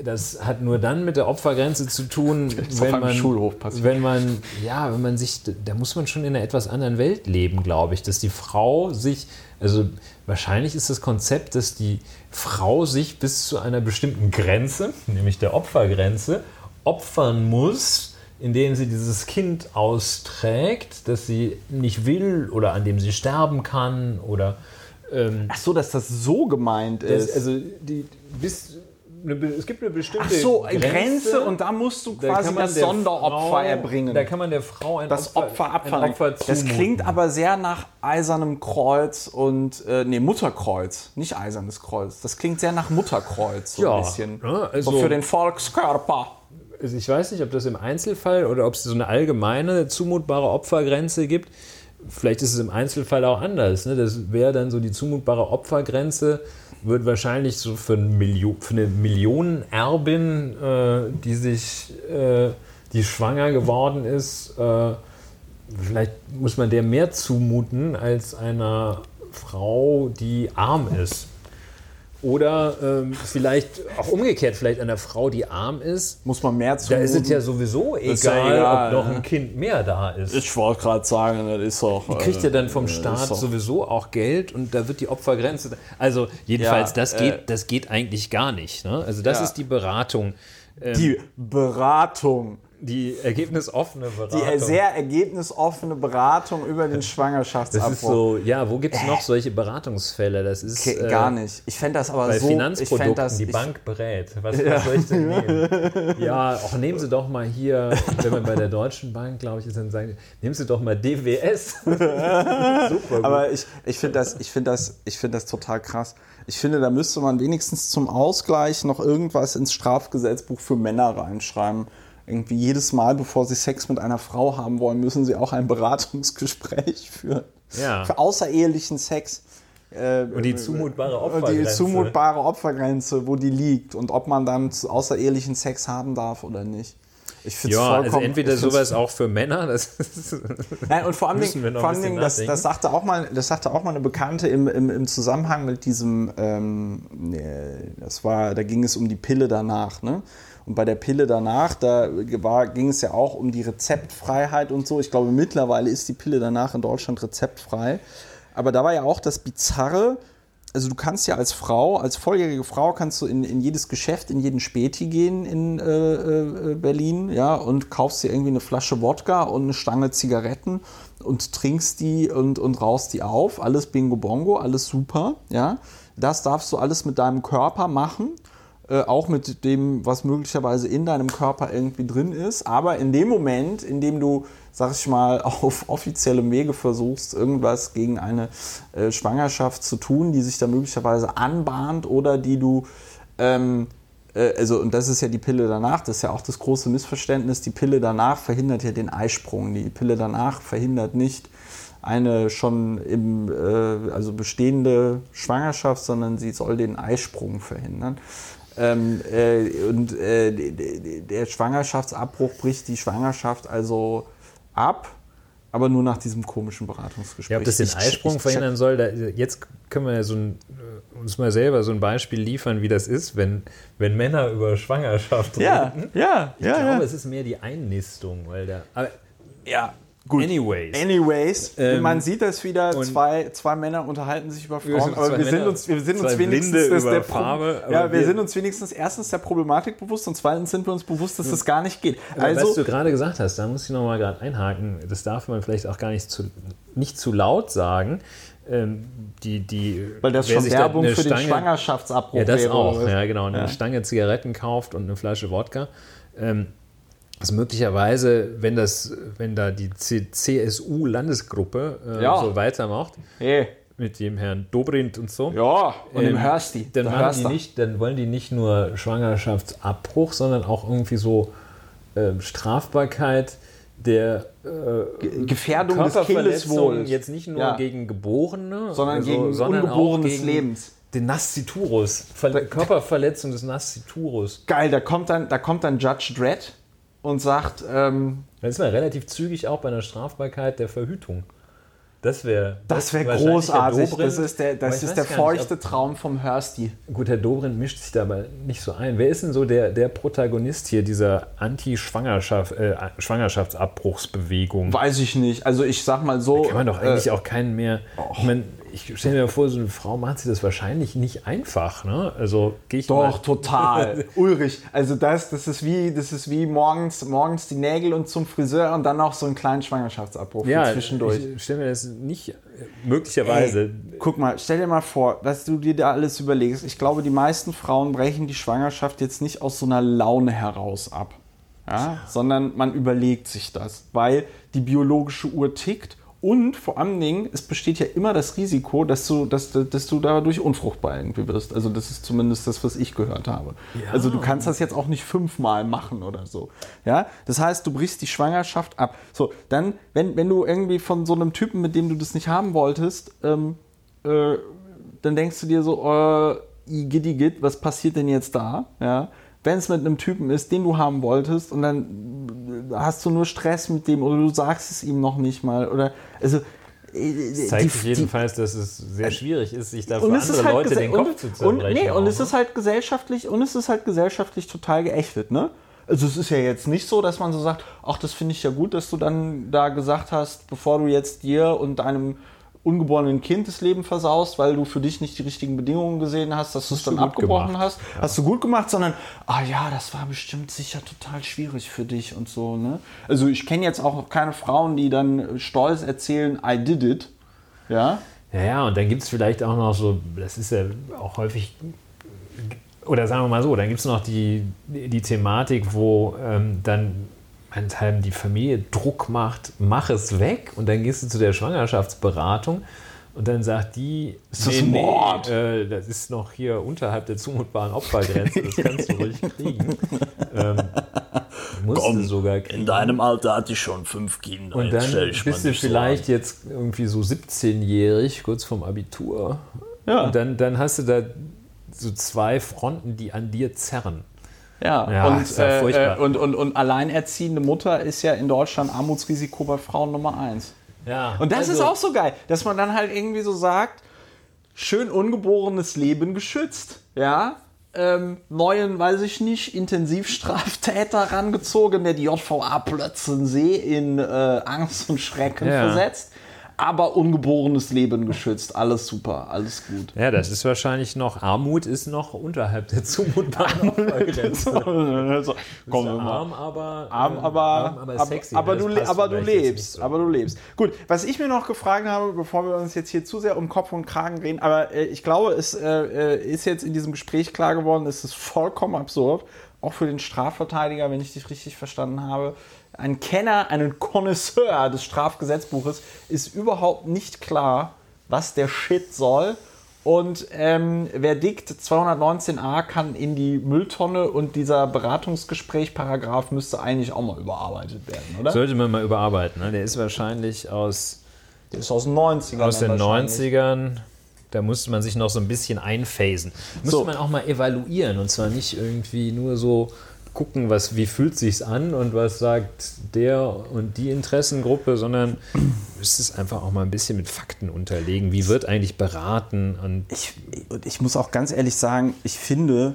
Das hat nur dann mit der Opfergrenze zu tun, wenn man, Schulhof passiert. wenn man, ja, wenn man sich, da muss man schon in einer etwas anderen Welt leben, glaube ich, dass die Frau sich, also wahrscheinlich ist das Konzept, dass die Frau sich bis zu einer bestimmten Grenze, nämlich der Opfergrenze, opfern muss, indem sie dieses Kind austrägt, das sie nicht will oder an dem sie sterben kann oder ähm, Ach so, dass das so gemeint das, ist. also die, bis, eine, es gibt eine bestimmte Ach so, Grenze, und da musst du da quasi man das der Sonderopfer Frau, erbringen. Da kann man der Frau ein das Opfer ein abverlangen. Opfer das klingt aber sehr nach Eisernem Kreuz und, äh, nee, Mutterkreuz, nicht Eisernes Kreuz. Das klingt sehr nach Mutterkreuz, so Ja, ein bisschen. ne, also- so für den Volkskörper. Also ich weiß nicht, ob das im Einzelfall oder ob es so eine allgemeine zumutbare Opfergrenze gibt. Vielleicht ist es im Einzelfall auch anders. Ne? Das wäre dann so die zumutbare Opfergrenze, wird wahrscheinlich so für, ein Milio für eine Millionenerbin, äh, die sich, äh, die schwanger geworden ist, äh, vielleicht muss man der mehr zumuten als einer Frau, die arm ist. Oder ähm, vielleicht auch umgekehrt, vielleicht einer Frau, die arm ist. Muss man mehr zu Da ist es ja sowieso egal, ja egal, ob noch ein Kind mehr da ist. Ich wollte gerade sagen, das ist doch. Die kriegt ja dann vom äh, Staat sowieso auch Geld und da wird die Opfergrenze. Also jedenfalls, Ja, das, äh, geht, das geht eigentlich gar nicht. Ne? Also das Ja. ist die Beratung. Ähm, Die Beratung. Die ergebnisoffene Beratung. Die sehr ergebnisoffene Beratung über den Schwangerschaftsabbruch. das ist so, ja, wo gibt es noch solche Beratungsfälle? Das ist äh, gar nicht. Ich fände das aber Bei so. ich Finanzprodukten, fänd das, die ich, Bank berät. Was, was soll ich denn nehmen? Ja, auch nehmen Sie doch mal hier, wenn man bei der Deutschen Bank, glaube ich, ist, dann sagen, nehmen Sie doch mal DWS. Super gut. Aber ich, ich finde das, ich das, ich find das total krass. Ich finde, da müsste man wenigstens zum Ausgleich noch irgendwas ins Strafgesetzbuch für Männer reinschreiben. Irgendwie jedes Mal, bevor sie Sex mit einer Frau haben wollen, müssen sie auch ein Beratungsgespräch führen. Ja. Für außerehelichen Sex. Äh, Und die zumutbare die Opfergrenze. zumutbare Opfergrenze, wo die liegt und ob man dann außerehelichen Sex haben darf oder nicht. Ich finde ja, also entweder ich find's sowas auch für Männer, das Nein, und vor allem, vor allem das, das, sagte auch mal, das sagte auch mal eine Bekannte im, im, im Zusammenhang mit diesem, ähm, äh, das war, da ging es um die Pille danach, ne? Und bei der Pille danach, da ging es ja auch um die Rezeptfreiheit und so. Ich glaube, mittlerweile ist die Pille danach in Deutschland rezeptfrei. Aber da war ja auch das Bizarre, also du kannst ja als Frau, als volljährige Frau, kannst du in, in jedes Geschäft, in jeden Späti gehen in äh, äh, Berlin, ja, und kaufst dir irgendwie eine Flasche Wodka und eine Stange Zigaretten und trinkst die und, und rauchst die auf. Alles Bingo Bongo, alles super, ja. Das darfst du alles mit deinem Körper machen. Äh, auch mit dem, was möglicherweise in deinem Körper irgendwie drin ist. Aber in dem Moment, in dem du, sag ich mal, auf offiziellem Wege versuchst, irgendwas gegen eine äh, Schwangerschaft zu tun, die sich da möglicherweise anbahnt oder die du, ähm, äh, also, und das ist ja die Pille danach, das ist ja auch das große Missverständnis, die Pille danach verhindert ja den Eisprung. Die Pille danach verhindert nicht eine schon im, äh, also bestehende Schwangerschaft, sondern sie soll den Eisprung verhindern. Ähm, äh, und äh, der Schwangerschaftsabbruch bricht die Schwangerschaft also ab, aber nur nach diesem komischen Beratungsgespräch. Ja, ob das den Ich- Eisprung ich- verhindern soll, da, jetzt können wir ja so ein, äh, uns mal selber so ein Beispiel liefern, wie das ist, wenn, wenn Männer über Schwangerschaft Ja, reden. ja, Ich ja, glaube, ja. es ist mehr die Einnistung, weil da. Aber ja. Gut. Anyways. Anyways, Ähm, man sieht das wieder, zwei, zwei Männer unterhalten sich über Frauen, aber wir sind uns, wir sind uns wenigstens der Farbe, ja, wir wir- sind uns wenigstens erstens der Problematik bewusst und zweitens sind wir uns bewusst, dass das gar nicht geht. Aber Also, was du gerade gesagt hast, da muss ich nochmal gerade einhaken, das darf man vielleicht auch gar nicht zu, nicht zu laut sagen. Ähm, die, die, weil das schon da Werbung für den Stange- Schwangerschaftsabbruch Ja, das auch, was? ja genau. Eine Ja. Stange Zigaretten kauft und eine Flasche Wodka. Ähm, also möglicherweise, wenn das, wenn da die CSU-Landesgruppe äh, Ja. so weitermacht, Hey, mit dem Herrn Dobrindt und so. Ja, und dem Ähm, Hörsti. Dann, machen die nicht, dann wollen die nicht nur Schwangerschaftsabbruch, sondern auch irgendwie so ähm, Strafbarkeit der äh, Gefährdung des Kindeswohls. jetzt nicht nur Ja. gegen Geborene, Sondern also, gegen sondern Ungeborenes auch gegen Lebens. Den Nasciturus. Ver Körperverletzung des Nasciturus. Geil, da kommt dann, da kommt dann Judge Dredd und sagt, ähm, Da ist man relativ zügig auch bei einer Strafbarkeit der Verhütung. Das wäre das wäre wahrscheinlich großartig. Herr Dobrindt. Das ist der, das ist der gar nicht, feuchte Traum vom Hörsti. ob- Gut, Herr Dobrindt mischt sich da aber nicht so ein. Wer ist denn so der, der Protagonist hier dieser Anti-Schwangerschaft, äh, Schwangerschaftsabbruchsbewegung? Weiß ich nicht. Also ich sag mal so. Kann man doch eigentlich äh, auch keinen mehr. Ich, mein, ich stelle mir vor, so eine Frau macht sich das wahrscheinlich nicht einfach. Ne? Also gehe ich Doch, mal. total. Ulrich, also das, das ist wie, das ist wie morgens, morgens die Nägel und zum Friseur und dann noch so einen kleinen Schwangerschaftsabbruch Ja, zwischendurch. ich stelle mir das nicht äh, möglicherweise. Ey, guck mal, stell dir mal vor, was du dir da alles überlegst. Ich glaube, die meisten Frauen brechen die Schwangerschaft jetzt nicht aus so einer Laune heraus ab, ja? sondern man überlegt sich das, weil die biologische Uhr tickt und vor allen Dingen, es besteht ja immer das Risiko, dass du, dass, dass du dadurch unfruchtbar irgendwie wirst. Also das ist zumindest das, was ich gehört habe. Also du kannst das jetzt auch nicht fünfmal machen oder so. Ja? Das heißt, du brichst die Schwangerschaft ab. So, dann, wenn, wenn du irgendwie von so einem Typen, mit dem du das nicht haben wolltest, ähm, äh, dann denkst du dir so, äh, igitt, was passiert denn jetzt da? Ja? Wenn es mit einem Typen ist, den du haben wolltest und dann äh, hast du nur Stress mit dem oder du sagst es ihm noch nicht mal oder also äh, Es zeigt sich jedenfalls, dass es sehr schwierig ist, sich da für und es andere halt Leute den Kopf und, zu und, zerbrechen. nee, und es ne? ist halt gesellschaftlich und es ist halt gesellschaftlich total geächtet, ne? Also es ist ja jetzt nicht so, dass man so sagt, ach, das finde ich ja gut, dass du dann da gesagt hast, bevor du jetzt dir und deinem ungeborenen Kind das Leben versaust, weil du für dich nicht die richtigen Bedingungen gesehen hast, dass du es dann abgebrochen gemacht. hast. Hast du gut gemacht, sondern, ah ja, das war bestimmt sicher total schwierig für dich und so, ne? Also ich kenne jetzt auch noch keine Frauen, die dann stolz erzählen, I did it. Ja, Ja, ja, und dann gibt es vielleicht auch noch so, das ist ja auch häufig, oder sagen wir mal so, dann gibt es noch die, die Thematik, wo ähm, dann meinethalben die Familie Druck macht, mach es weg und dann gehst du zu der Schwangerschaftsberatung und dann sagt die, Ist das Mord? äh, das ist noch hier unterhalb der zumutbaren Opfergrenze, das kannst du ruhig kriegen. ähm, du sogar kriegen. In deinem Alter hatte ich schon fünf Kinder. Und jetzt dann mal bist du so vielleicht an. jetzt irgendwie so 17-jährig, kurz vorm Abitur. Ja. Und dann, dann hast du da so zwei Fronten, die an dir zerren. Ja, Ja, und, ist ja äh, furchtbar. äh, und, und, und alleinerziehende Mutter ist ja in Deutschland Armutsrisiko bei Frauen Nummer eins. Ja, Und das also, ist auch so geil, dass man dann halt irgendwie so sagt, schön ungeborenes Leben geschützt, ja. Ähm, neuen, weiß ich nicht, Intensivstraftäter rangezogen, der die JVA Plötzensee in äh, Angst und Schrecken Ja. versetzt. Aber ungeborenes Leben geschützt. Alles super, alles gut. Ja, das ist wahrscheinlich noch, Armut ist noch unterhalb der zumutbaren Opfergrenze. so, komm, mal. Arm, aber, Arm, äh, aber, arm, aber, sexy. aber, du, aber du lebst. so. Aber du lebst. Gut, was ich mir noch gefragt habe, bevor wir uns jetzt hier zu sehr um Kopf und Kragen reden, aber äh, ich glaube, es äh, äh, ist jetzt in diesem Gespräch klar geworden, es ist vollkommen absurd, auch für den Strafverteidiger, wenn ich dich richtig verstanden habe. Ein Kenner, ein Connoisseur des Strafgesetzbuches ist überhaupt nicht klar, was der Shit soll. Und ähm, Verdikt 219a kann in die Mülltonne und dieser Beratungsgespräch-Paragraph müsste eigentlich auch mal überarbeitet werden, oder? Sollte man mal überarbeiten. Ne? Der ist wahrscheinlich aus, Der ist aus den 90ern. aus den dann wahrscheinlich. 90ern. Da musste man sich noch so ein bisschen einphasen. Musste So. man auch mal evaluieren und zwar nicht irgendwie nur so gucken, was, wie fühlt sich's an und was sagt der und die Interessengruppe, sondern müsste es einfach auch mal ein bisschen mit Fakten unterlegen. Wie wird eigentlich beraten und Ich, ich muss auch ganz ehrlich sagen, ich finde,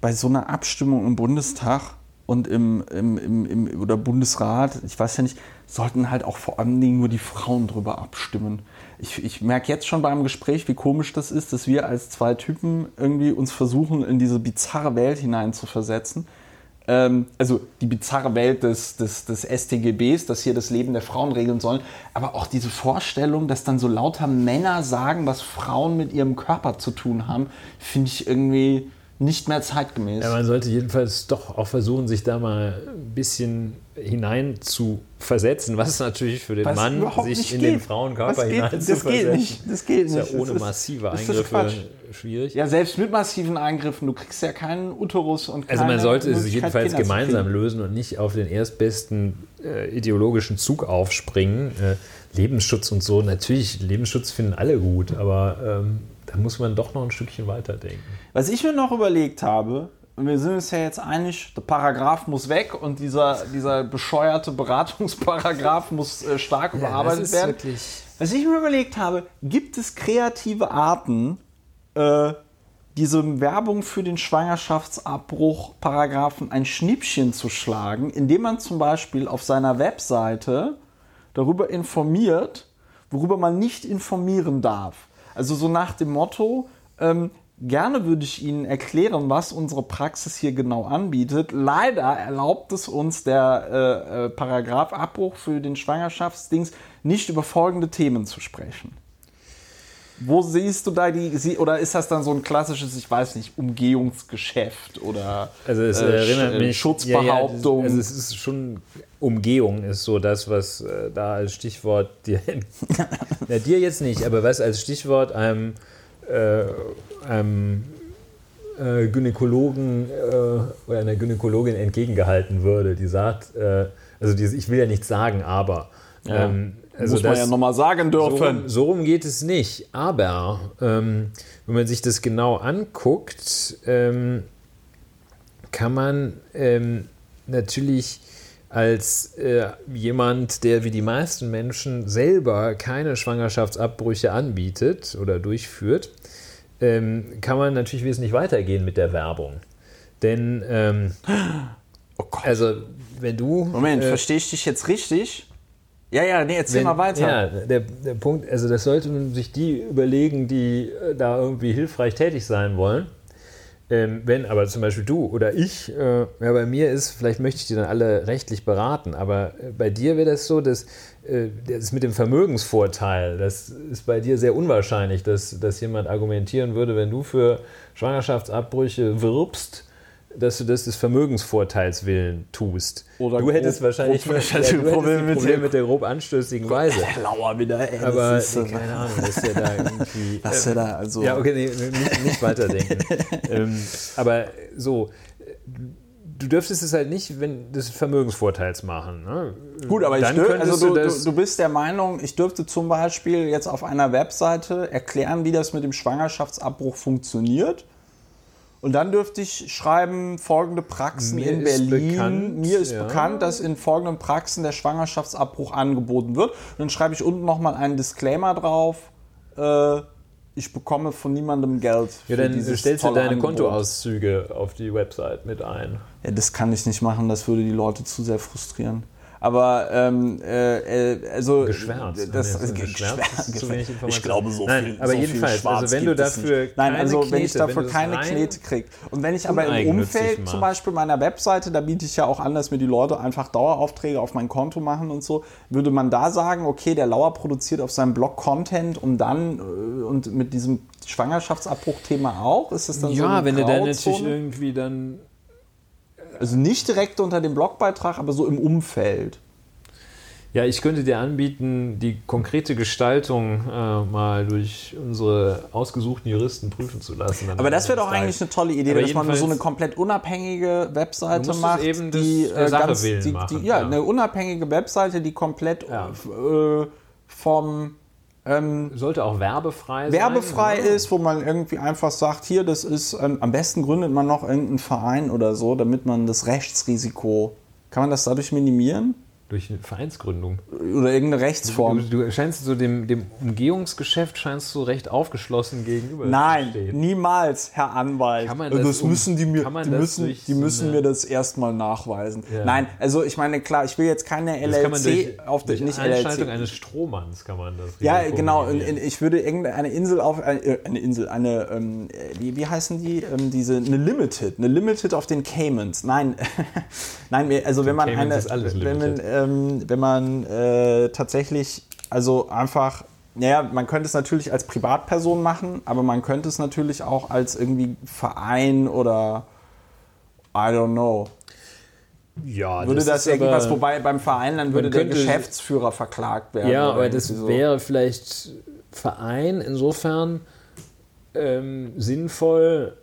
bei so einer Abstimmung im Bundestag und im, im, im, im oder Bundesrat, ich weiß ja nicht, sollten halt auch vor allen Dingen nur die Frauen drüber abstimmen. Ich, ich merke jetzt schon beim Gespräch, wie komisch das ist, dass wir als zwei Typen irgendwie uns versuchen, in diese bizarre Welt hineinzuversetzen. Ähm, also die bizarre Welt des, des, des StGBs, dass hier das Leben der Frauen regeln sollen, aber auch diese Vorstellung, dass dann so lauter Männer sagen, was Frauen mit ihrem Körper zu tun haben, finde ich irgendwie, nicht mehr zeitgemäß. Ja, man sollte jedenfalls doch auch versuchen, sich da mal ein bisschen hinein zu versetzen, was natürlich für den Was Mann, sich in geht. den Frauenkörper Das geht- hinein das zu geht versetzen. nicht. Das geht nicht. ja ohne Das ist- massive das ist Eingriffe. Schwierig. Ja, selbst mit massiven Eingriffen, du kriegst ja keinen Uterus und keine Also man sollte es jedenfalls Kinder gemeinsam lösen und nicht auf den erstbesten äh, ideologischen Zug aufspringen. Äh, Lebensschutz und so, natürlich, Lebensschutz finden alle gut, aber ähm, da muss man doch noch ein Stückchen weiterdenken. Was ich mir noch überlegt habe, und wir sind uns ja jetzt einig, der Paragraph muss weg und dieser, dieser bescheuerte Beratungsparagraph muss äh, stark überarbeitet werden. wirklich Was ich mir überlegt habe, gibt es kreative Arten, äh, diese Werbung für den Schwangerschaftsabbruch Paragraphen ein Schnippchen zu schlagen, indem man zum Beispiel auf seiner Webseite darüber informiert, worüber man nicht informieren darf. Also so nach dem Motto, ähm, gerne würde ich Ihnen erklären, was unsere Praxis hier genau anbietet. Leider erlaubt es uns der äh, äh, Paragraph Abbruch für den Schwangerschaftsdings nicht über folgende Themen zu sprechen. Wo siehst du da die, oder ist das dann so ein klassisches, ich weiß nicht, Umgehungsgeschäft oder Also es äh, erinnert Sch- mich Schutzbehauptung? Ja, ja, also es ist schon Umgehung ist so das, was äh, da als Stichwort dir, ja, dir jetzt nicht, aber was als Stichwort einem, äh, einem äh, Gynäkologen äh, oder einer Gynäkologin entgegengehalten würde, die sagt, äh, also die, ich will ja nichts sagen, aber Ja. ähm, also Muss man ja nochmal sagen so dürfen. rum, so rum geht es nicht. Aber ähm, wenn man sich das genau anguckt, ähm, kann man ähm, natürlich als äh, jemand, der wie die meisten Menschen selber keine Schwangerschaftsabbrüche anbietet oder durchführt, ähm, kann man natürlich wesentlich weitergehen mit der Werbung. Denn, ähm, oh Gott. also, wenn du. Moment, äh, verstehe ich dich jetzt richtig? Ja, ja, nee, erzähl wenn, mal weiter. Ja, der, der Punkt, also das sollten sich die überlegen, die äh, da irgendwie hilfreich tätig sein wollen. Ähm, wenn aber zum Beispiel du oder ich, äh, ja, bei mir ist, vielleicht möchte ich die dann alle rechtlich beraten, aber äh, bei dir wäre das so, dass äh, das mit dem Vermögensvorteil, das ist bei dir sehr unwahrscheinlich, dass, dass jemand argumentieren würde, wenn du für Schwangerschaftsabbrüche wirbst, dass du das des Vermögensvorteils willen tust. Oder du hättest grob- wahrscheinlich grob- ja, du ein mit Problem der- mit der grob anstößigen Weise. Lauer wieder, ey. Aber ist, äh, keine Ahnung, dass der da irgendwie. dass er da, also. Ja, okay, nee, nicht, nicht weiterdenken. ähm, aber so, du dürftest es halt nicht, wenn des Vermögensvorteils machen. Ne? Gut, aber ich Dann dür, könntest also du, du, du bist der Meinung, ich dürfte zum Beispiel jetzt auf einer Webseite erklären, wie das mit dem Schwangerschaftsabbruch funktioniert. Und dann dürfte ich schreiben, folgende Praxen Mir in Berlin. bekannt, Mir ist ja. bekannt, dass in folgenden Praxen der Schwangerschaftsabbruch angeboten wird. Und dann schreibe ich unten nochmal einen Disclaimer drauf. Äh, ich bekomme von niemandem Geld. ja, für dann stellst du deine Angebot. Kontoauszüge auf die Website mit ein. Ja, das kann ich nicht machen, das würde die Leute zu sehr frustrieren. Aber ähm, äh, äh, also Geschwärzt. Das, äh, geschwärzt geschwärzt, ist zu wenig. Ich glaube, so Nein, viel- aber so viel jedenfalls, Schwarz also wenn du dafür. Nein, keine also wenn ich Knete, dafür wenn keine Knete kriege. Und wenn ich aber im Umfeld zum Beispiel meiner Webseite, da biete ich ja auch an, dass mir die Leute einfach Daueraufträge auf mein Konto machen und so, würde man da sagen, okay, der Lauer produziert auf seinem Blog Content und dann äh, und mit diesem Schwangerschaftsabbruch-Thema auch? Ist das dann so Ja, wenn du dann natürlich irgendwie dann Also nicht direkt unter dem Blogbeitrag, aber so im Umfeld. Ja, ich könnte dir anbieten, die konkrete Gestaltung äh, mal durch unsere ausgesuchten Juristen prüfen zu lassen. Aber das wäre doch eigentlich eine tolle Idee, Aber dass man so eine kommt unabhängige Webseite macht, die äh, ganz, die, die, ja, ja. eine unabhängige Webseite, die komplett Ja. äh, vom ähm, Sollte auch werbefrei sein. werbefrei ist, wo man irgendwie einfach sagt, hier, das ist, ähm, am besten gründet man noch irgendeinen Verein oder so, damit man das Rechtsrisiko, kann man das dadurch minimieren? Durch eine Vereinsgründung. Oder irgendeine Rechtsform? Du, du scheinst so dem, dem Umgehungsgeschäft scheinst du recht aufgeschlossen gegenüber Nein, niemals, Herr Anwalt. Kann man das das um- müssen die mir, die das müssen, die müssen mir das erstmal nachweisen. Ja. Nein, also ich meine, klar, ich will jetzt keine Das LLC durch, auf durch nicht Einschaltung LLC. eines Strohmanns kann man das Ja, genau. In, in, ich würde irgendeine Insel auf äh, eine Insel, eine ähm, äh, wie, wie heißen die? Ähm, diese eine Limited, eine Limited auf den Caymans. Nein, nein, also wenn man Caymans eine, wenn man, limited. Ähm, wenn man äh, tatsächlich also einfach naja, man könnte es natürlich als Privatperson machen, aber man könnte es natürlich auch als irgendwie Verein oder I don't know. Ja, Würde das, ist irgendwas, aber- wobei beim Verein dann würde der könnte- Geschäftsführer verklagt werden. Ja, aber das so. wäre vielleicht Verein insofern ähm, sinnvoll,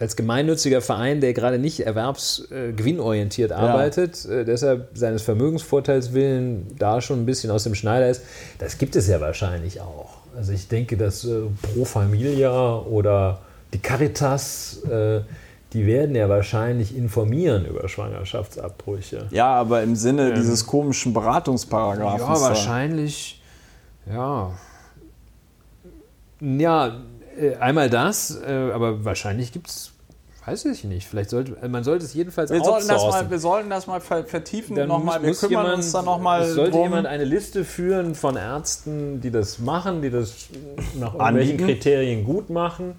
als gemeinnütziger Verein, der gerade nicht erwerbsgewinnorientiert äh, gewinnorientiert arbeitet, äh, deshalb seines Vermögensvorteils willen da schon ein bisschen aus dem Schneider ist. Das gibt es ja wahrscheinlich auch. Also ich denke, dass äh, Pro Familia oder die Caritas, äh, die werden ja wahrscheinlich informieren über Schwangerschaftsabbrüche. Ja, aber im Sinne dieses komischen Beratungsparagrafens. Ja, wahrscheinlich. Ja. Ja, äh, einmal das, äh, aber wahrscheinlich gibt es, weiß ich nicht, vielleicht sollte, äh, man sollte es jedenfalls Wir sollten, das outsourcen. mal, wir sollten das mal ver- vertiefen Dann nochmal. muss- Wir kümmern jemand- uns da nochmal sollte drum. jemand eine Liste führen von Ärzten, die das machen, die das nach irgendwelchen. Kriterien gut machen.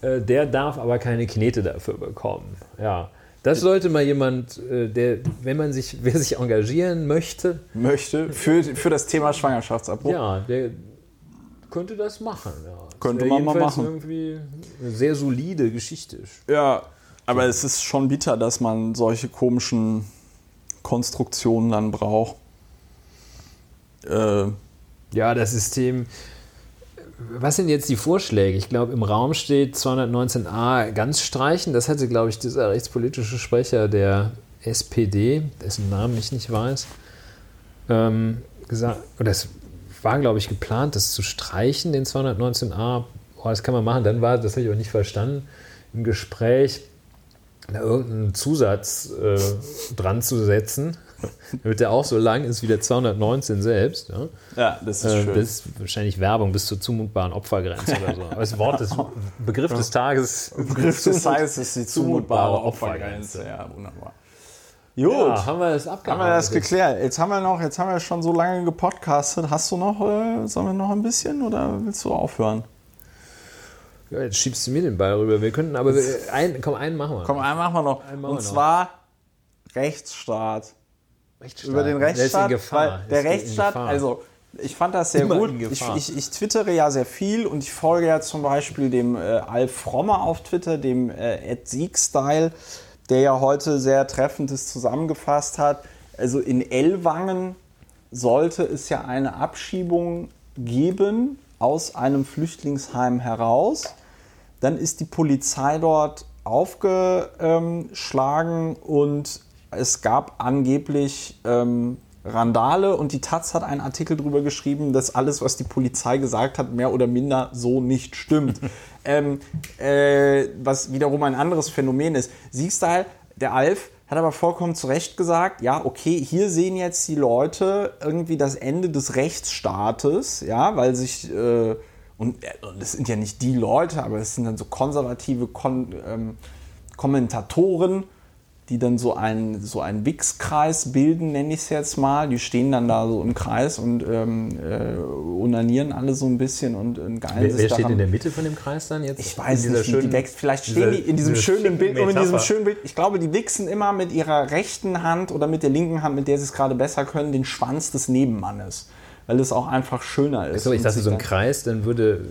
Äh, Der darf aber keine Knete dafür bekommen. Ja. Das sollte mal jemand, der, wenn man sich, wer sich engagieren möchte, möchte für, für das Thema Schwangerschaftsabbruch. Ja, der könnte das machen. Ja. Das Könnte man mal machen. Irgendwie eine sehr solide Geschichte. Ja, aber es ist schon bitter, dass man solche komischen Konstruktionen dann braucht. Äh, Ja, das System. Was sind jetzt die Vorschläge? Ich glaube, im Raum steht 219a ganz streichen. Das hatte, glaube ich, dieser rechtspolitische Sprecher der SPD, dessen Namen ich nicht weiß, ähm, gesagt. Oder es war, glaube ich, geplant, das zu streichen, den 219a. Oh, das kann man machen. Dann war, das habe ich auch nicht verstanden, im Gespräch da irgendeinen Zusatz äh, dran zu setzen, damit der auch so lang ist wie der 219 selbst. Ja? ja, das ist Äh, schön. Das ist wahrscheinlich Werbung bis zur zumutbaren Opfergrenze oder so. Aber das Wort des Begriff des Tages. Begriff des Tages ist die zumutbare zumutbare Opfergrenze. Opfergrenze. Ja, wunderbar. Gut. Ja, haben wir das abgearbeitet. Haben wir das geklärt? Jetzt haben wir noch, jetzt haben wir schon so lange gepodcastet. Hast du noch, äh, sollen wir noch ein bisschen oder willst du aufhören? Ja, jetzt schiebst du mir den Ball rüber. Wir könnten aber ein, komm, einen machen wir. Komm, einen machen wir noch. Machen Und wir noch. zwar Rechtsstaat. Rechtsstaat. Über den Der Rechtsstaat. Gefahr. Der Ist in Rechtsstaat, Gefahr. also ich fand das sehr Immer gut. Ich, Gefahr. ich, ich twittere ja sehr viel und ich folge ja zum Beispiel dem äh, Alf Frommer auf Twitter, dem äh, @siegstyle, der ja heute sehr treffendes zusammengefasst hat. Also in Ellwangen sollte es ja eine Abschiebung geben aus einem Flüchtlingsheim heraus. Dann ist die Polizei dort aufgeschlagen und es gab angeblich ähm, Randale und die Taz hat einen Artikel darüber geschrieben, dass alles, was die Polizei gesagt hat, mehr oder minder so nicht stimmt. ähm, äh, was wiederum ein anderes Phänomen ist. Siegstyle, der Alf, hat aber vollkommen zu Recht gesagt, ja, okay, hier sehen jetzt die Leute irgendwie das Ende des Rechtsstaates, ja, weil sich, äh, und äh, das sind ja nicht die Leute, aber es sind dann so konservative Kon ähm, Kommentatoren, die dann so einen, so einen Wix-Kreis bilden, nenne ich es jetzt mal. Die stehen dann da so im Kreis und ähm, äh, unanieren alle so ein bisschen und, und geilen Wer, sich wer steht daran. in der Mitte von dem Kreis dann jetzt? Ich weiß nicht, wie die schönen- wächst. Vielleicht stehen die in diesem schönen Bild und in diesem schönen Bild. Ich glaube, die wichsen immer mit ihrer rechten Hand oder mit der linken Hand, mit der sie es gerade besser können, den Schwanz des Nebenmannes. Weil es auch einfach schöner ist. So, ich dachte, so ein Kreis, dann würde.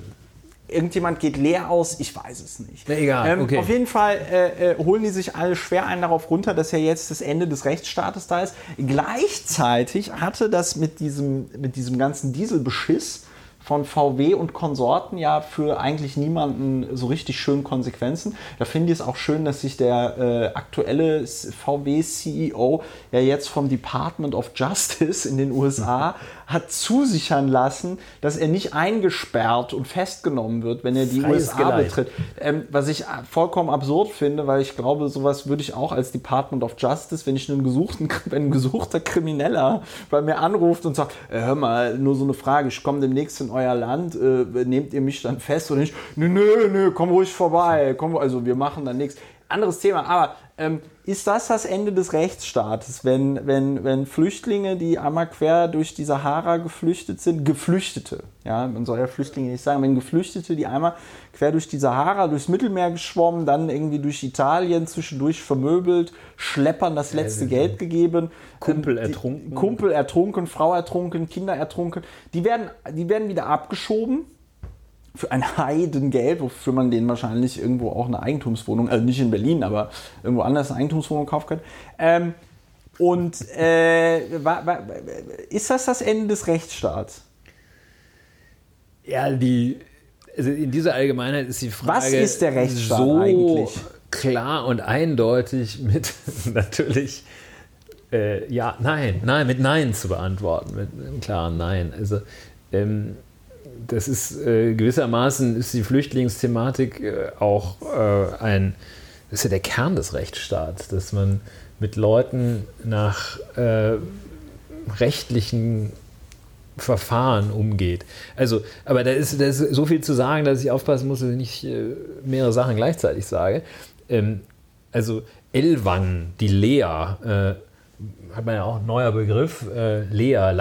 Irgendjemand geht leer aus, ich weiß es nicht. Na, egal, Ähm, okay. Auf jeden Fall äh, äh, holen die sich alle schwer einen darauf runter, dass ja jetzt das Ende des Rechtsstaates da ist. Gleichzeitig hatte das mit diesem, mit diesem ganzen Dieselbeschiss von VW und Konsorten ja für eigentlich niemanden so richtig schön Konsequenzen. Da finde ich es auch schön, dass sich der äh, aktuelle VW-CEO ja jetzt vom Department of Justice in den USA hat zusichern lassen, dass er nicht eingesperrt und festgenommen wird, wenn er die Freies USA Geleit. betritt. Ähm, was ich vollkommen absurd finde, weil ich glaube, sowas würde ich auch als Department of Justice, wenn ich einen gesuchten, wenn ein gesuchter Krimineller bei mir anruft und sagt, äh, hör mal, nur so eine Frage, ich komme demnächst in euer Land, äh, nehmt ihr mich dann fest oder nicht? Nö, nö, nö, komm ruhig vorbei, komm, also wir machen dann nichts. Anderes Thema. Aber ähm, ist das das Ende des Rechtsstaates, wenn, wenn, wenn Flüchtlinge, die einmal quer durch die Sahara geflüchtet sind, Geflüchtete, ja, man soll ja Flüchtlinge nicht sagen, wenn Geflüchtete, die einmal quer durch die Sahara, durchs Mittelmeer geschwommen, dann irgendwie durch Italien zwischendurch vermöbelt, Schleppern das letzte Geld gegeben, Kumpel ähm, ertrunken. Kumpel ertrunken, Frau ertrunken, Kinder ertrunken, die werden, die werden wieder abgeschoben für ein Heidengeld, wofür man denen wahrscheinlich irgendwo auch eine Eigentumswohnung, also nicht in Berlin, aber irgendwo anders eine Eigentumswohnung kaufen kann. Ähm, und äh, wa, wa, ist das das Ende des Rechtsstaats? Ja, die, also in dieser Allgemeinheit ist die Frage Was ist der Rechtsstaat so eigentlich? klar und eindeutig mit natürlich äh, ja, nein, nein, mit Nein zu beantworten, mit einem klaren Nein. Also ähm, das ist äh, gewissermaßen ist die Flüchtlingsthematik äh, auch äh, ein, das ist ja der Kern des Rechtsstaats, dass man mit Leuten nach äh, rechtlichen Verfahren umgeht. Also, aber da ist, da ist so viel zu sagen, dass ich aufpassen muss, dass ich nicht äh, mehrere Sachen gleichzeitig sage. Ähm, also Elwang, die Lea, äh, hat man ja auch ein neuer Begriff, Lea,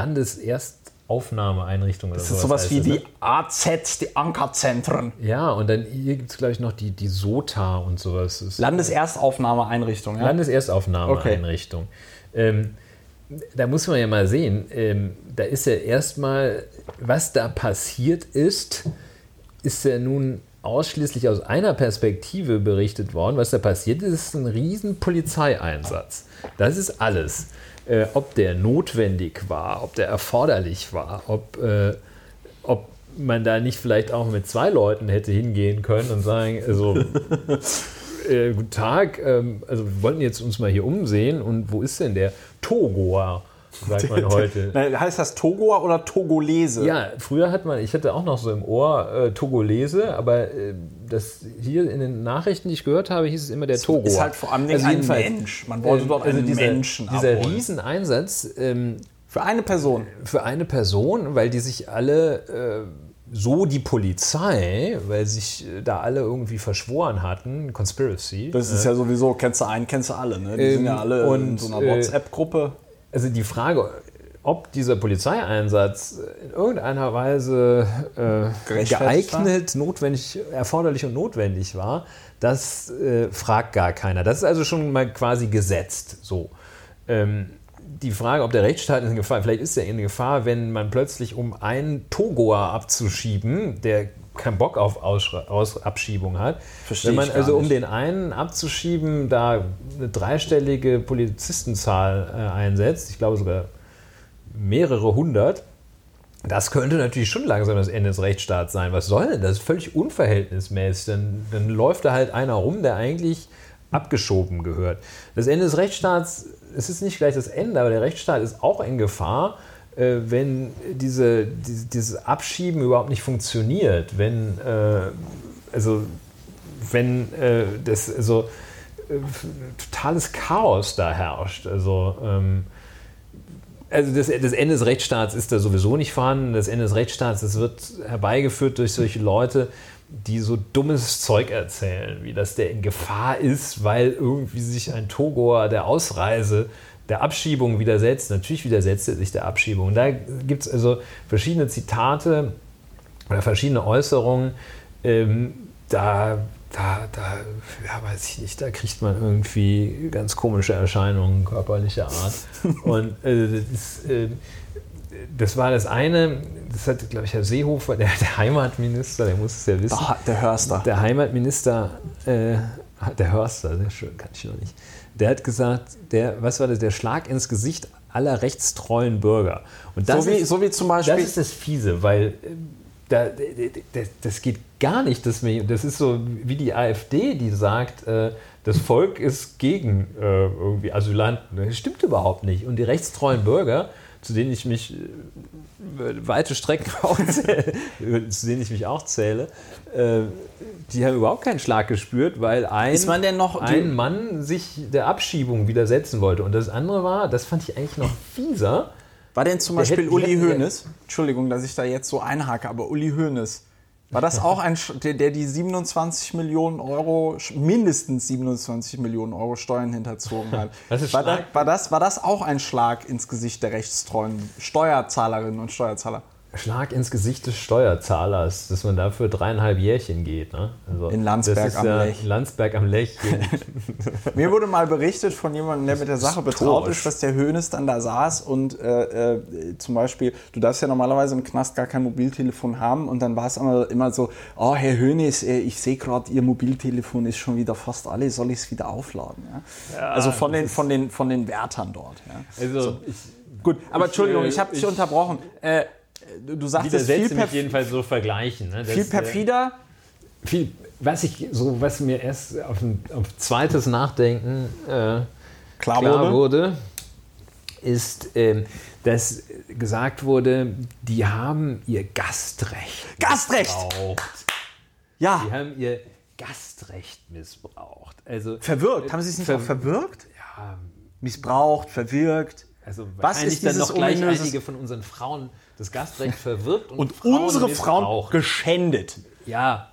Landeserstaufnahmeeinrichtung. Oder Das ist sowas heißt wie das, ne? die AZ, die Ankerzentren. Ja, und dann hier gibt es, glaube ich, noch die, die SOTA und sowas. Ist Landeserstaufnahmeeinrichtung. Ja? Landeserstaufnahmeeinrichtung. Ähm, da muss man ja mal sehen, ähm, da ist ja erstmal, was da passiert ist, ist ja nun ausschließlich aus einer Perspektive berichtet worden. Was da passiert ist, ist ein riesen Polizeieinsatz. Das ist alles. Äh, ob der notwendig war, ob der erforderlich war, ob, äh, ob man da nicht vielleicht auch mit zwei Leuten hätte hingehen können und sagen, also äh, guten Tag, ähm, also wir wollten jetzt uns mal hier umsehen und wo ist denn der Togoer, sagt man heute. Heißt das Togoer oder Togolese? Ja, früher hat man, ich hatte auch noch so im Ohr äh, Togolese, aber äh, das hier in den Nachrichten, die ich gehört habe, hieß es immer der Togoer. ist halt vor allem ein jedenfalls, Mensch. Man wollte ähm, dort also einen dieser, Menschen Dieser abholen. Rieseneinsatz ähm, Für eine Person. für eine Person, weil die sich alle, äh, so die Polizei, weil sich äh, da alle irgendwie verschworen hatten, Conspiracy. Das ist ja sowieso, kennst du einen, kennst du alle. Ne? Die sind ja Ähm, alle in und, so einer äh, WhatsApp-Gruppe. Also die Frage, ob dieser Polizeieinsatz in irgendeiner Weise äh, geeignet, notwendig, erforderlich und notwendig war, das äh, fragt gar keiner. Das ist also schon mal quasi gesetzt. So. Ähm, die Frage, ob der Rechtsstaat in Gefahr, vielleicht ist er in Gefahr, wenn man plötzlich um einen Togoer abzuschieben, der keinen Bock auf Ausschra- Aus Abschiebung hat, Versteh wenn man also um nicht. den einen abzuschieben, da eine dreistellige Polizistenzahl äh, einsetzt, ich glaube sogar mehrere hundert, das könnte natürlich schon langsam das Ende des Rechtsstaats sein. Was soll denn das? Völlig unverhältnismäßig. Dann, dann läuft da halt einer rum, der eigentlich abgeschoben gehört. Das Ende des Rechtsstaats, es ist nicht gleich das Ende, aber der Rechtsstaat ist auch in Gefahr, wenn diese, diese, dieses Abschieben überhaupt nicht funktioniert. Wenn, äh, also, wenn äh, das, also, äh, totales Chaos da herrscht. Also, ähm, also das, das Ende des Rechtsstaats ist da sowieso nicht vorhanden. Das Ende des Rechtsstaats, das wird herbeigeführt durch solche Leute, die so dummes Zeug erzählen, wie dass der in Gefahr ist, weil irgendwie sich ein Togoer der Ausreise, der Abschiebung widersetzt. Natürlich widersetzt er sich der Abschiebung. Da gibt es also verschiedene Zitate oder verschiedene Äußerungen. Ähm, da, da, da, ja, weiß ich nicht, da kriegt man irgendwie ganz komische Erscheinungen körperlicher Art. Und äh, das, äh, das war das eine, das hat, glaube ich, Herr Seehofer, der, der Heimatminister, der muss es ja wissen. Ah, der Hörster. Der Heimatminister, äh, der Hörster, sehr schön, kann ich noch nicht. Der hat gesagt, der, was war das, der Schlag ins Gesicht aller rechtstreuen Bürger. Und das So wie, ist, so wie zum Beispiel. das ist das Fiese, weil äh, da, das, das geht gar nicht. Das, das ist so wie die AfD, die sagt, äh, das Volk ist gegen äh, irgendwie Asylanten. Das stimmt überhaupt nicht. Und die rechtstreuen Bürger, zu denen ich mich äh, weite Strecken auch zähle, zu denen ich mich auch zähle, äh, die haben überhaupt keinen Schlag gespürt, weil ein, Ist man denn noch- ein Mann sich der Abschiebung widersetzen wollte. Und das andere war, das fand ich eigentlich noch fieser, War denn zum Beispiel hätte- Uli Hoeneß? Entschuldigung, dass ich da jetzt so einhake, aber Uli Hoeneß, War das auch ein, Sch- der, der die 27 Millionen Euro, mindestens 27 Millionen Euro Steuern hinterzogen hat? Das war, da, Schlag. war, das, war das auch ein Schlag ins Gesicht der rechtstreuen Steuerzahlerinnen und Steuerzahler? Schlag ins Gesicht des Steuerzahlers, dass man dafür dreieinhalb Jährchen geht. Ne? Also, In Landsberg das ist am ja Lech. Landsberg am Lech. Mir wurde mal berichtet von jemandem, der mit der Sache betraut ist, dass der Hönes dann da saß und äh, äh, zum Beispiel, du darfst ja normalerweise im Knast gar kein Mobiltelefon haben und dann war es immer, immer so, oh Herr Hönes, äh, ich sehe gerade, Ihr Mobiltelefon ist schon wieder fast alle, soll ich es wieder aufladen? Ja? also von den, von, den, von den Wärtern dort. Ja? also ich Gut, aber Entschuldigung, äh, ich habe dich ich- unterbrochen. Äh, du du sagtest viel, mich perf jedenfalls so vergleichen. Ne? Das, viel äh, perfider. viel, was ich so, was mir erst auf, ein, auf zweites Nachdenken äh, Klar klar, wurde. wurde. ist, ähm, dass gesagt wurde, die haben ihr Gastrecht Gastrecht! missbraucht. Ja, Die haben ihr Gastrecht missbraucht. Also verwirkt. Haben Sie es nicht Ver- auch verwirkt? ja, Missbraucht, verwirkt. also Was ist dann dieses noch gleich einige von unseren Frauen das Gastrecht verwirkt und, Und Frauen unsere Frauen missbraucht. geschändet. Ja,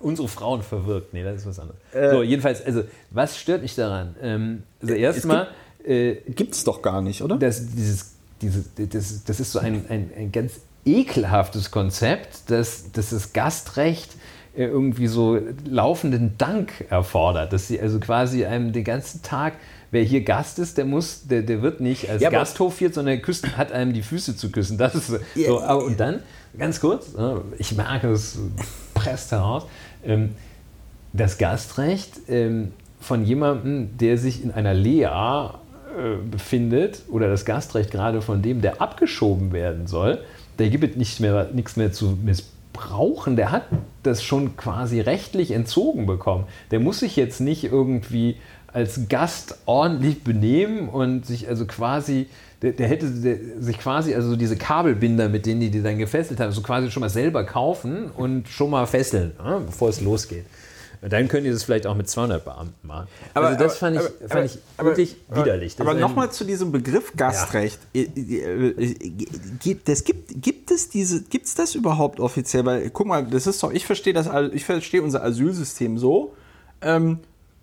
unsere Frauen verwirkt. Nee, das ist was anderes. Äh, so, jedenfalls, also, was stört mich daran? Ähm, also, erstmal, äh, Gibt es doch gar nicht, oder? das, dieses, diese, das, das ist so ein, ein, ein ganz ekelhaftes Konzept, dass, dass das Gastrecht äh, irgendwie so laufenden Dank erfordert. Dass sie also quasi einem den ganzen Tag, wer hier Gast ist, der muss, der, der wird nicht als Ja, Gast hofiert, sondern der küsst, hat einem die Füße zu küssen. Das ist so. Aber, und dann, ganz kurz, äh, ich merke, es presst heraus, ähm, das Gastrecht ähm, von jemandem, der sich in einer Lea äh, befindet, oder das Gastrecht gerade von dem, der abgeschoben werden soll, der gibt es nicht mehr, nichts mehr zu missbrauchen. Der hat das schon quasi rechtlich entzogen bekommen. Der muss sich jetzt nicht irgendwie als Gast ordentlich benehmen und sich also quasi, der, der hätte der, sich quasi, also diese Kabelbinder, mit denen die die dann gefesselt haben, so quasi schon mal selber kaufen und schon mal fesseln, ne, bevor es losgeht. Und Dann können die das vielleicht auch mit 200 Beamten machen. also das fand ich, aber- fand ich aber- wirklich widerlich. Das Aber nochmal zu diesem Begriff Gastrecht. Äh, äh, äh, Gibt es, gibt, gibt es diese, gibt es das überhaupt offiziell? Weil, guck mal, das ist doch, ich verstehe das, ich verstehe unser Asylsystem so. Ähm,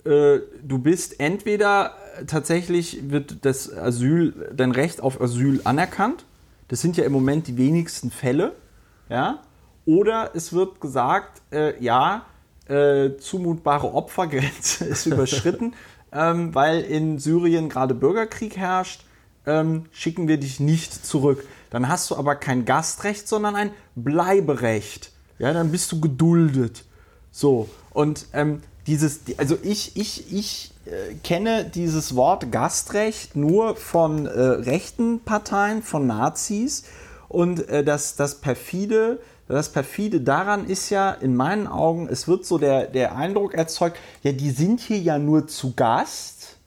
äh, du bist entweder tatsächlich wird das Asyl, dein Recht auf Asyl anerkannt. Das sind ja im Moment die wenigsten Fälle. Ja? Oder es wird gesagt, äh, ja, äh, zumutbare Opfergrenze ist überschritten, ähm, weil in Syrien gerade Bürgerkrieg herrscht, ähm, schicken wir dich nicht zurück. Dann hast du aber kein Gastrecht, sondern ein Bleiberecht. Ja, dann bist du geduldet. So, und ähm, dieses, die- also ich, ich, ich äh, kenne dieses Wort Gastrecht nur von äh, rechten Parteien, von Nazis. Und äh, das, das perfide, das perfide daran ist ja in meinen Augen, es wird so der, der Eindruck erzeugt, ja, die sind hier ja nur zu Gast.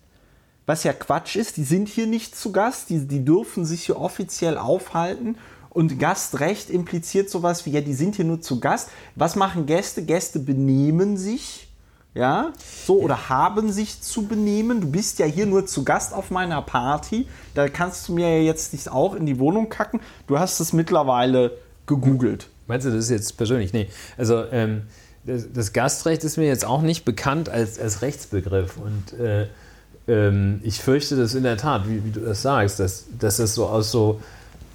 Was ja Quatsch ist, die sind hier nicht zu Gast, die, die dürfen sich hier offiziell aufhalten. Und Gastrecht impliziert sowas wie, ja, die sind hier nur zu Gast. Was machen Gäste? Gäste benehmen sich, ja, so oder haben sich zu benehmen. Du bist ja hier nur zu Gast auf meiner Party. Da kannst du mir ja jetzt nicht auch in die Wohnung kacken. Du hast es mittlerweile gegoogelt. Meinst du, das ist jetzt persönlich? Nee. Also ähm, das, das Gastrecht ist mir jetzt auch nicht bekannt als, als Rechtsbegriff. Und äh, ähm, ich fürchte das in der Tat, wie, wie du das sagst, dass, dass das so aus so,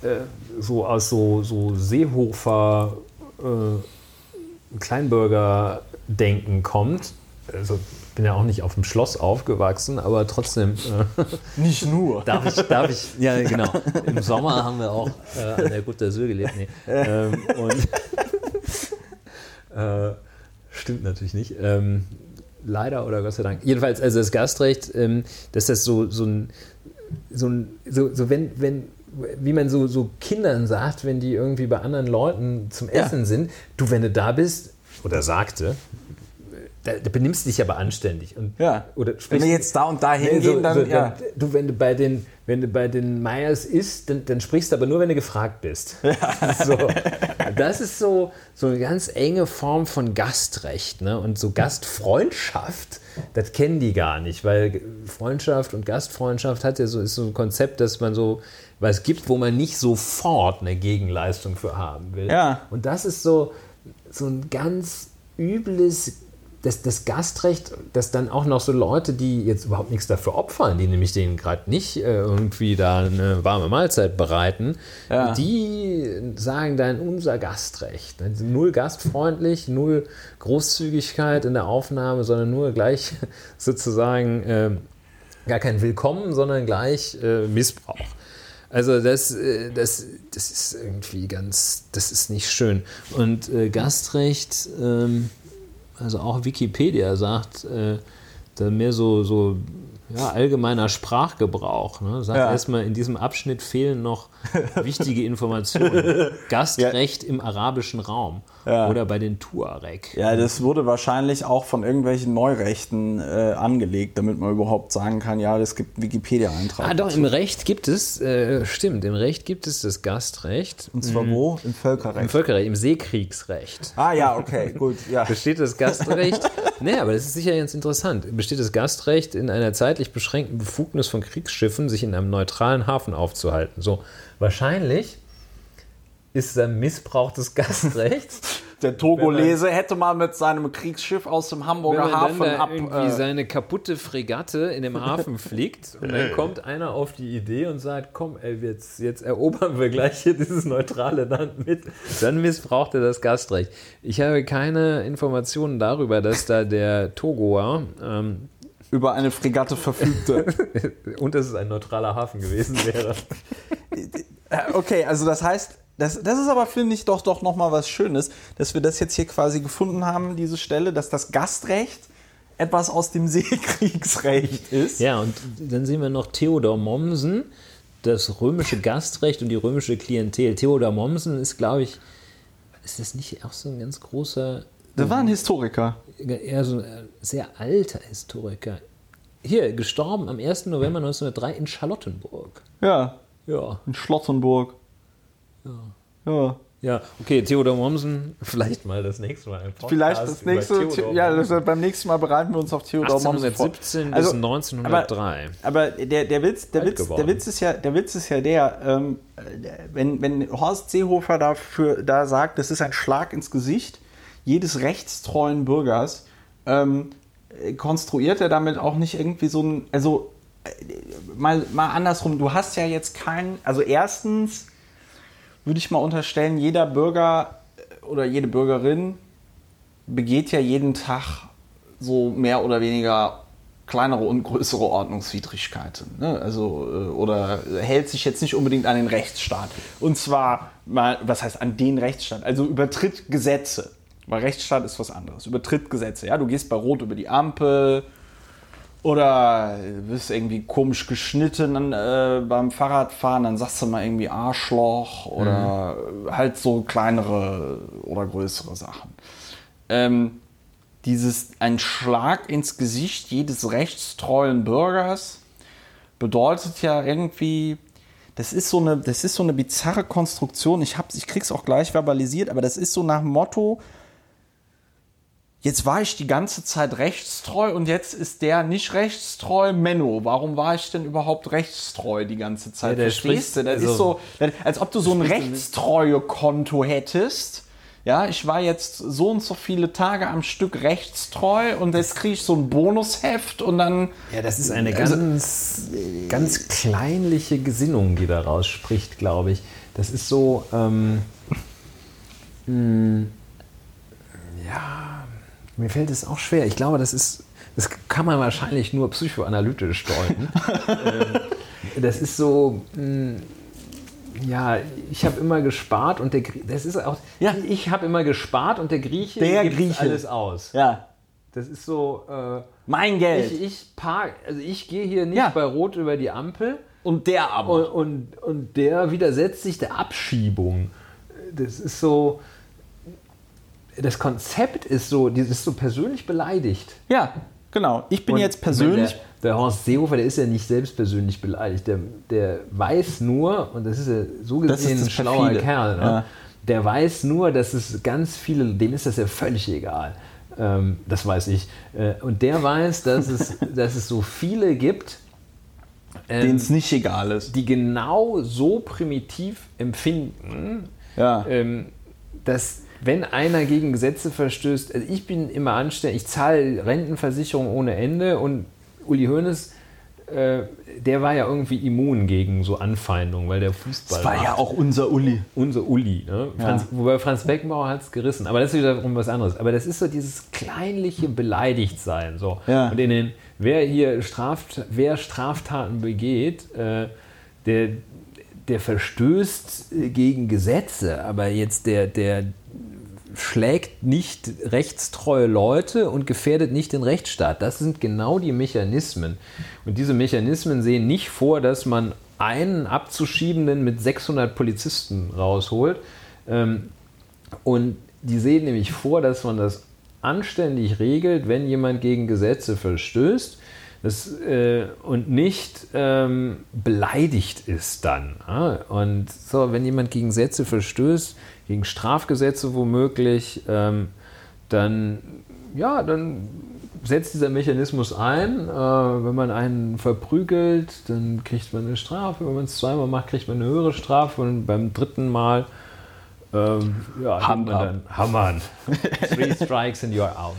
äh, so aus so, so Seehofer äh, Kleinbürger-Denken kommt. Also ich bin ja auch nicht auf dem Schloss aufgewachsen, aber trotzdem äh, Nicht nur. Darf ich, darf ich, ja genau. Im Sommer haben wir auch äh, an der Côte d'Azur gelebt. Nee. Ähm, und äh, stimmt natürlich nicht. Ähm, leider oder Gott sei Dank. Jedenfalls, also das Gastrecht, ähm, dass das so, so ein, so ein, so, so wenn, wenn, wie man so, so Kindern sagt, wenn die irgendwie bei anderen Leuten zum Ja. Essen sind, du, wenn du da bist, oder sagte, da, da benimmst du dich aber anständig. Und, Ja. Oder Wenn sprichst- wir jetzt da und da Nee, hingehen, so- dann, so, ja. Du, wenn du bei den, wenn du bei den Meyers isst, dann, dann sprichst du aber nur, wenn du gefragt bist. So. Das ist so, so eine ganz enge Form von Gastrecht. Ne? Und so Gastfreundschaft, das kennen die gar nicht, weil Freundschaft und Gastfreundschaft hat ja so, ist so ein Konzept, dass man so was gibt, wo man nicht sofort eine Gegenleistung für haben will. Ja. Und das ist so, so ein ganz übles das, das Gastrecht, dass dann auch noch so Leute, die jetzt überhaupt nichts dafür opfern, die nämlich denen gerade nicht äh, irgendwie da eine warme Mahlzeit bereiten, Ja. die sagen dann unser Gastrecht. Ne? Null gastfreundlich, null Großzügigkeit in der Aufnahme, sondern nur gleich sozusagen äh, gar kein Willkommen, sondern gleich äh, Missbrauch. Also das, äh, das, das ist irgendwie ganz, das ist nicht schön. Und äh, Gastrecht, ähm, also auch Wikipedia sagt, äh, da mehr so, so ja, allgemeiner Sprachgebrauch. Ne? Sagt Ja. erstmal, in diesem Abschnitt fehlen noch wichtige Informationen. Gastrecht im arabischen Raum Ja. oder bei den Tuareg. Ja, das wurde wahrscheinlich auch von irgendwelchen Neurechten äh, angelegt, damit man überhaupt sagen kann, ja, es gibt Wikipedia-Eintrag. Ah, doch, im Recht gibt es, äh, stimmt, im Recht gibt es das Gastrecht. Und zwar wo? Im Im Völkerrecht. Völkerrecht, im Seekriegsrecht. ah ja, okay, gut. Ja. Besteht das Gastrecht? nee, aber das ist sicher ganz interessant. Besteht das Gastrecht in einer zeitlich beschränkten Befugnis von Kriegsschiffen, sich in einem neutralen Hafen aufzuhalten? So, wahrscheinlich ist es ein Missbrauch des Gastrechts. Der Togolese hätte mal mit seinem Kriegsschiff aus dem Wenn Hamburger man dann Hafen da ab. irgendwie Äh, seine kaputte Fregatte in dem Hafen fliegt und dann kommt einer auf die Idee und sagt, komm, ey, jetzt, jetzt erobern wir gleich hier dieses neutrale Land mit. Dann missbraucht er das Gastrecht. Ich habe keine Informationen darüber, dass da der Togoer ähm, über eine Fregatte verfügte. und dass es ein neutraler Hafen gewesen wäre. Äh, okay, also das heißt, das, das ist aber, finde ich, doch, doch nochmal was Schönes, dass wir das jetzt hier quasi gefunden haben, diese Stelle, dass das Gastrecht etwas aus dem Seekriegsrecht ist. Ja, und dann sehen wir noch Theodor Mommsen, das römische Gastrecht und die römische Klientel. Theodor Mommsen ist, glaube ich, ist das nicht auch so ein ganz großer Das war ein Historiker. eher so ein sehr alter Historiker. Hier, gestorben am 1. November 1903 in Charlottenburg. Ja, Ja. in Schlottenburg. Ja. Ja, okay, Theodor Mommsen, vielleicht mal das nächste Mal. Vielleicht das nächste, Theodor ja, das, beim nächsten Mal bereiten wir uns auf Theodor Mommsen vor. 1817 Also, bis 1903. Aber, aber der, der, Witz, der, Alt Witz, der. Witz ist ja, der Witz ist ja der, ähm, der- wenn, wenn Horst Seehofer dafür, da sagt, das ist ein Schlag ins Gesicht jedes rechtstreuen Bürgers, ähm, äh, konstruiert er damit auch nicht irgendwie so ein, also äh, mal, mal andersrum, du hast ja jetzt keinen, also erstens würde ich mal unterstellen, jeder Bürger äh, oder jede Bürgerin begeht ja jeden Tag so mehr oder weniger kleinere und größere Ordnungswidrigkeiten. Ne? Also, äh, oder hält sich jetzt nicht unbedingt an den Rechtsstaat. Und zwar mal, was heißt an den Rechtsstaat? Also übertritt Gesetze. Weil Rechtsstaat ist was anderes. Übertritt Gesetze. Ja, du gehst bei Rot über die Ampel oder wirst irgendwie komisch geschnitten äh, beim Fahrradfahren, dann sagst du mal irgendwie Arschloch oder halt so kleinere oder größere Sachen. Ähm, dieses ein Schlag ins Gesicht jedes rechtstreuen Bürgers bedeutet ja irgendwie, das ist so eine, das ist so eine bizarre Konstruktion. Ich hab's, ich krieg's auch gleich verbalisiert, aber das ist so nach dem Motto, jetzt war ich die ganze Zeit rechtstreu und jetzt ist der nicht rechtstreu. Menno, warum war ich denn überhaupt rechtstreu die ganze Zeit? Ja, der Verstehst du? Das also- ist so, als ob du so ein Rechtstreue-Konto hättest. Ja, ich war jetzt so und so viele Tage am Stück rechtstreu und jetzt kriege ich so ein Bonusheft und dann. Ja, das ist eine Also- ganz, ganz kleinliche Gesinnung, die daraus spricht, glaube ich. Das ist so, ähm, mh, ja, mir fällt es auch schwer. Ich glaube, das ist, das kann man wahrscheinlich nur psychoanalytisch deuten. ähm, das ist so, mh, ja, ich habe immer gespart und der, Grie- das ist auch, Ja. ich habe immer gespart und der Grieche Der gibt Grieche. alles aus. Ja, Das ist so, äh, mein Geld. ich, ich park, also ich gehe hier nicht Ja. bei Rot über die Ampel und der aber. und, und, und der widersetzt sich der Abschiebung. Das ist so, das Konzept ist so, das ist so persönlich beleidigt. ja, genau. Ich bin Und jetzt persönlich. Der, der Horst Seehofer, der ist ja nicht selbst persönlich beleidigt. Der, der weiß nur, und das ist ja so Das ist gesehen ein schlauer Perfide. Kerl, ne? Ja. der weiß nur, dass es ganz viele, dem ist das ja völlig egal. Ähm, das weiß ich. Äh, und der weiß, dass es, dass es so viele gibt, ähm, denen es nicht egal ist. die genau so primitiv empfinden, Ja. ähm, dass wenn einer gegen Gesetze verstößt, also ich bin immer anständig, ich zahle Rentenversicherung ohne Ende und Uli Hoeneß, äh, der war ja irgendwie immun gegen so Anfeindungen, weil der Fußball Das war ja auch unser Uli. unser Uli. Ne? Franz, Wobei Franz Beckenbauer hat es gerissen. Aber das ist wiederum was anderes. Aber das ist so dieses kleinliche Beleidigtsein. So. Ja. Und in den, wer hier Straft, wer Straftaten begeht, äh, der, der verstößt äh, gegen Gesetze. Aber jetzt der, der schlägt nicht rechtstreue Leute und gefährdet nicht den Rechtsstaat. Das sind genau die Mechanismen. Und diese Mechanismen sehen nicht vor, dass man einen abzuschiebenden mit 600 Polizisten rausholt. Ähm, Und die sehen nämlich vor, dass man das anständig regelt, wenn jemand gegen Gesetze verstößt das, äh, und nicht ähm, beleidigt ist dann. Ja? Und so, wenn jemand gegen Gesetze verstößt, gegen Strafgesetze womöglich, ähm, dann, ja, dann setzt dieser Mechanismus ein. Äh, wenn man einen verprügelt, dann kriegt man eine Strafe. Wenn man es zweimal macht, kriegt man eine höhere Strafe. Und beim dritten Mal ähm, ja, dann Hammern. Three strikes and you're out.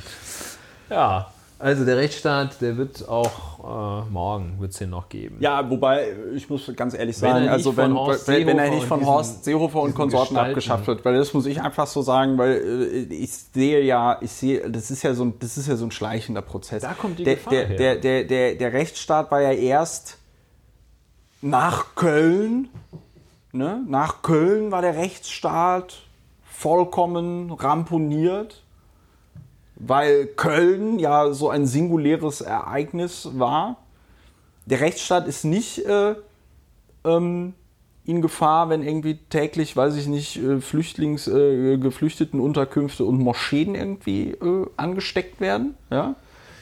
Ja, also der Rechtsstaat, der wird auch äh, morgen wird es den noch geben. Ja, wobei, ich muss ganz ehrlich sagen, also wenn, wenn, wenn er nicht von Horst Seehofer und Konsorten Gestalten- abgeschafft wird, weil das muss ich einfach so sagen, weil äh, ich sehe ja, ich sehe, das ist ja so ein, das ist ja so ein schleichender Prozess. Da kommt die der, Gefahr der, her. der, der, der, der Rechtsstaat war ja erst nach Köln, ne? nach Köln war der Rechtsstaat vollkommen ramponiert, weil Köln ja so ein singuläres Ereignis war. Der Rechtsstaat ist nicht äh, ähm, in Gefahr, wenn irgendwie täglich, weiß ich nicht, äh, Flüchtlings, äh, geflüchteten Unterkünfte und Moscheen irgendwie äh, angesteckt werden. Ja?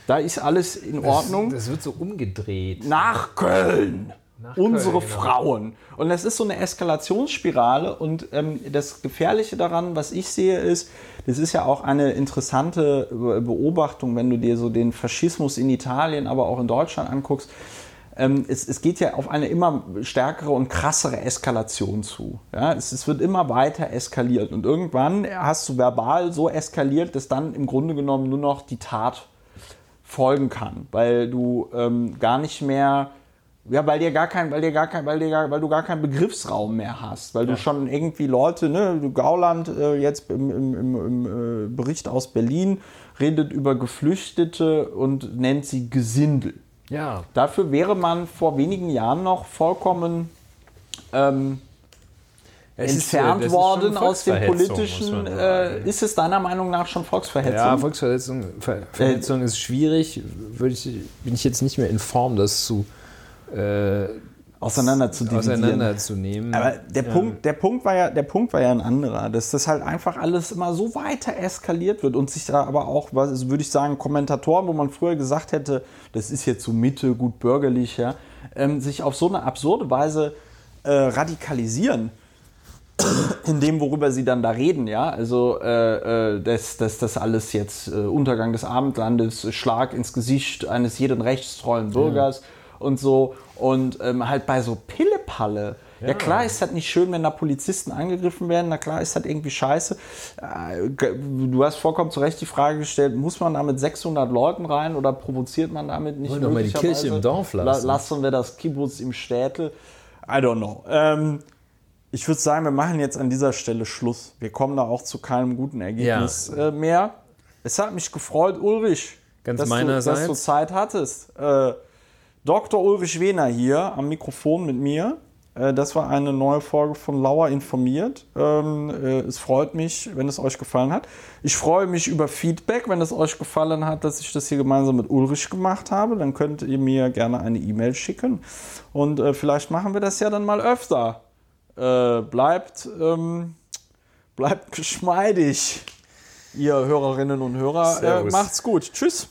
Da ist alles in Ordnung Das, das wird so umgedreht. nach Köln. Nach Unsere Köln, genau. Frauen. Und das ist so eine Eskalationsspirale. Und ähm, das Gefährliche daran, was ich sehe, ist, das ist ja auch eine interessante Be- Beobachtung, wenn du dir so den Faschismus in Italien, aber auch in Deutschland anguckst. Ähm, es, es geht ja auf eine immer stärkere und krassere Eskalation zu. Ja? Es, es wird immer weiter eskaliert. Und irgendwann hast du verbal so eskaliert, dass dann im Grunde genommen nur noch die Tat folgen kann, weil du ähm, gar nicht mehr, ja, weil dir gar kein, weil dir gar kein, weil dir gar, weil du gar keinen Begriffsraum mehr hast, weil du schon irgendwie Leute, ne, du Gauland äh, jetzt im, im, im, im äh, Bericht aus Berlin redet über Geflüchtete und nennt sie Gesindel. Ja, Dafür wäre man vor wenigen Jahren noch vollkommen ähm, äh, entfernt ist worden aus dem politischen. Äh, ist es deiner Meinung nach schon Volksverhetzung? Ja, Volksverhetzung Ver Verhetzung ist schwierig. Würde ich, bin ich jetzt nicht mehr in Form, das zu äh, auseinander zu auseinanderzunehmen. Aber der, Punkt, der, Punkt war ja, der Punkt war ja ein anderer, dass das halt einfach alles immer so weiter eskaliert wird und sich da aber auch, was also würde ich sagen, Kommentatoren, wo man früher gesagt hätte, das ist jetzt so Mitte, gut bürgerlich, ja, ähm, sich auf so eine absurde Weise äh, radikalisieren in dem, worüber sie dann da reden, ja, also äh, äh, dass, dass das alles jetzt äh, Untergang des Abendlandes, Schlag ins Gesicht eines jeden rechtstreuen Bürgers und so und ähm, halt bei so Pillepalle. Ja. klar ist das nicht schön, wenn da Polizisten angegriffen werden, na klar ist das irgendwie scheiße. Äh, du hast vollkommen zu Recht die Frage gestellt, muss man da mit 600 Leuten rein oder provoziert man damit nicht Wollen doch mal die? Kirche im Dorf lassen. La lassen wir das Kibbutz im Städtel. I don't know. Ähm, ich würde sagen, wir machen jetzt an dieser Stelle Schluss. Wir kommen da auch zu keinem guten Ergebnis äh, mehr. Es hat mich gefreut, Ulrich, Ganz dass, du, dass du Zeit hattest. Äh, Dr. Ulrich Wehner hier am Mikrofon mit mir. Äh, das war eine neue Folge von Lauer informiert. Ähm, äh, es freut mich, wenn es euch gefallen hat. Ich freue mich über Feedback, wenn es euch gefallen hat, dass ich das hier gemeinsam mit Ulrich gemacht habe. Dann könnt ihr mir gerne eine E-Mail schicken. Und äh, vielleicht machen wir das ja dann mal öfter. Bleibt, ähm, bleibt geschmeidig, ihr Hörerinnen und Hörer. Servus. macht's gut. Tschüss.